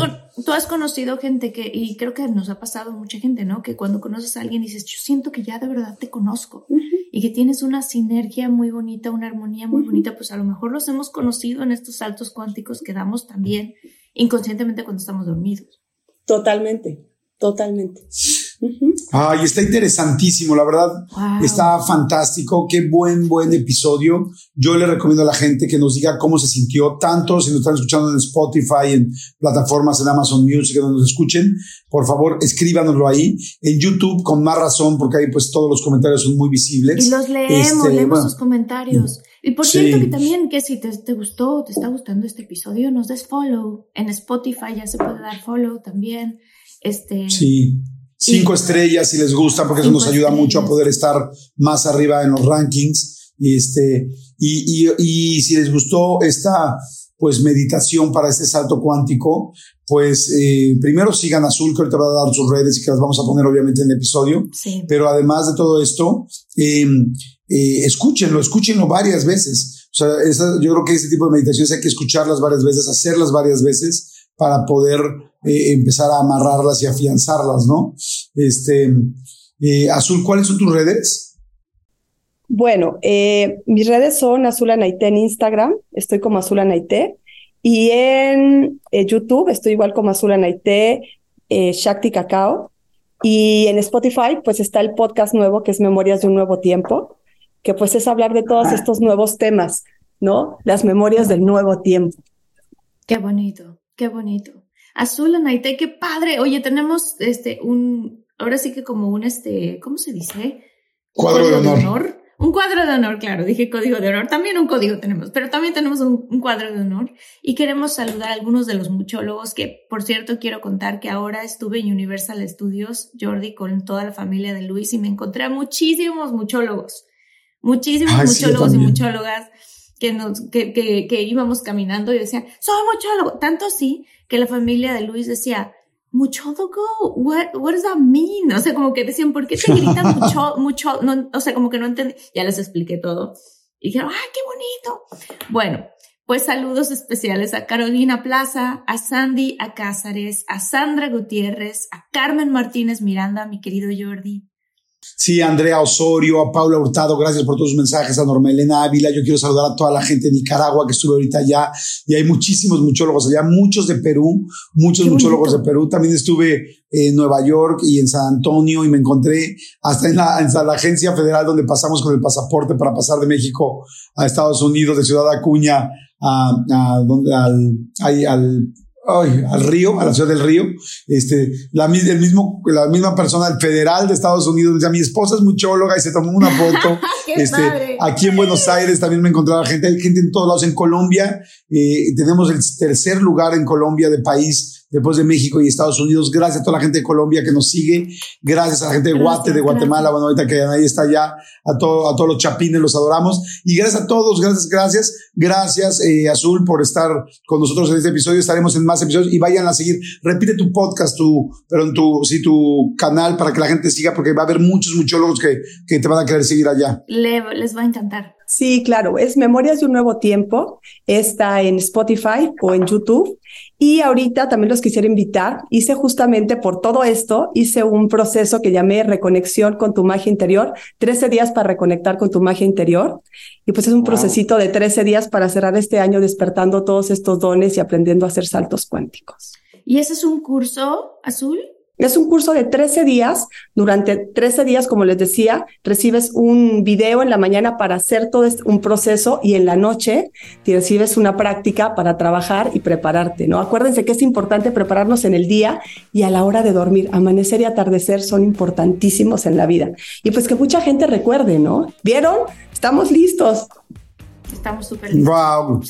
tú has conocido gente que, y creo que nos ha pasado mucha gente, ¿no? Que cuando conoces a alguien dices, yo siento que ya de verdad te conozco y que tienes una sinergia muy bonita, una armonía muy bonita, pues a lo mejor los hemos conocido en estos saltos cuánticos que damos también inconscientemente cuando estamos dormidos. Totalmente, totalmente. Ay, está interesantísimo, la verdad. Está fantástico. Qué buen, buen episodio. Yo le recomiendo a la gente que nos diga cómo se sintió, tanto si nos están escuchando en Spotify, en plataformas, en Amazon Music, donde nos escuchen. Por favor, escríbanoslo ahí. En YouTube, con más razón, porque ahí pues todos los comentarios son muy visibles. Y los leemos, este, leemos sus comentarios. Y por cierto que también que si te, te gustó, te está gustando este episodio, nos des follow. En Spotify ya se puede dar follow también. Este, sí. Cinco estrellas si les gusta, porque eso nos ayuda mucho a poder estar más arriba en los rankings. Y, este, y, y, y si les gustó esta pues meditación para este salto cuántico, pues eh, primero sigan Azul, que ahorita va a dar sus redes y que las vamos a poner obviamente en el episodio. Pero además de todo esto, eh, eh, escúchenlo, escúchenlo varias veces. O sea, yo creo que este tipo de meditaciones hay que escucharlas varias veces, hacerlas varias veces para poder eh, empezar a amarrarlas y afianzarlas, ¿no? Este, eh, Azul, ¿cuáles son tus redes? Bueno, eh, mis redes son Azul Anaité en Instagram, estoy como Azul Anaité, y en YouTube estoy igual como Azul Anaité, Shakti Cacao, y en Spotify pues está el podcast nuevo que es Memorias de un Nuevo Tiempo, que pues es hablar de todos estos nuevos temas, ¿no? Las memorias del nuevo tiempo. Qué bonito. Qué bonito. Azul Anaite, qué padre. Oye, tenemos este un, ahora sí que como un este, ¿cómo se dice? Cuadro de honor. Un cuadro de honor, claro, dije código de honor. También un código tenemos, pero también tenemos un, un, cuadro de honor. Y queremos saludar a algunos de los muchólogos que, por cierto, quiero contar que ahora estuve en Universal Studios, Jordi, con toda la familia de Luis y me encontré a muchísimos muchólogos. Muchísimos muchólogos y muchólogas que, nos, que, que, que íbamos caminando y decían, soy muchólogo. Tanto así que la familia de Luis decía, muchólogo, what, what does that mean? O sea, como que decían, ¿por qué te gritan mucho, mucho? No, o sea, como que no entendí. Ya les expliqué todo. Y dijeron, ¡ay, qué bonito! Bueno, pues saludos especiales a Carolina Plaza, a Sandy a Cázares, a Sandra Gutiérrez, a Carmen Martínez Miranda, mi querido Jordi, Sí, Andrea Osorio, a Paula Hurtado, gracias por todos tus mensajes, a Norma Elena Ávila, yo quiero saludar a toda la gente de Nicaragua que estuve ahorita allá. Y hay muchísimos muchólogos allá, muchos de Perú, muchos muchólogos de Perú, también estuve en Nueva York y en San Antonio y me encontré hasta en la, en la agencia federal donde pasamos con el pasaporte para pasar de México a Estados Unidos, de Ciudad Acuña a, a, donde, al, al ay, al río, a la ciudad del río, este, la, el mismo, la misma persona, el federal de Estados Unidos, decía, mi esposa es muchóloga y se tomó una foto. este, aquí en Buenos Aires también me encontraba gente, hay gente en todos lados, en Colombia, eh, tenemos el tercer lugar en Colombia de país después de México y Estados Unidos. Gracias a toda la gente de Colombia que nos sigue. Gracias a la gente de Guate, de Guatemala. Bueno, ahorita que ahí está ya. A, todo, a todos los chapines los adoramos. Y gracias a todos. Gracias, gracias. Gracias, eh, Azul, por estar con nosotros en este episodio. Estaremos en más episodios y vayan a seguir. Repite tu podcast, tu, pero en tu, sí, tu canal para que la gente siga porque va a haber muchos muchólogos que, que te van a querer seguir allá. les va a encantar. Sí, claro, es Memorias de un Nuevo Tiempo. Está en Spotify o en YouTube. Y ahorita también los quisiera invitar. Hice justamente por todo esto, hice un proceso que llamé Reconexión con tu magia interior. 13 días para reconectar con tu magia interior. Y pues es un procesito de 13 días para cerrar este año despertando todos estos dones y aprendiendo a hacer saltos cuánticos. ¿Y ese es un curso azul? Es un curso de 13 días. Durante 13 días, como les decía, recibes un video en la mañana para hacer todo este, un proceso y en la noche te recibes una práctica para trabajar y prepararte, ¿no? Acuérdense que es importante prepararnos en el día y a la hora de dormir. Amanecer y atardecer son importantísimos en la vida. Y pues que mucha gente recuerde, ¿no? ¿Vieron? Estamos listos. Estamos súper listos. Wow.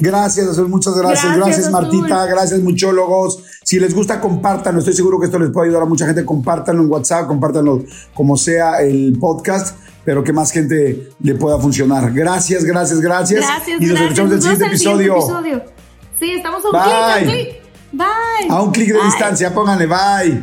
Gracias, Azul, muchas gracias. Gracias, Martita. Gracias, muchólogos. Si les gusta, compártanlo. Estoy seguro que esto les puede ayudar a mucha gente. Compártanlo en WhatsApp, compártanlo como sea el podcast, pero que más gente le pueda funcionar. Gracias, gracias, gracias. Gracias, y nos escuchamos en el siguiente episodio. Sí, estamos a un clic, Bye. A un clic de distancia, pónganle bye.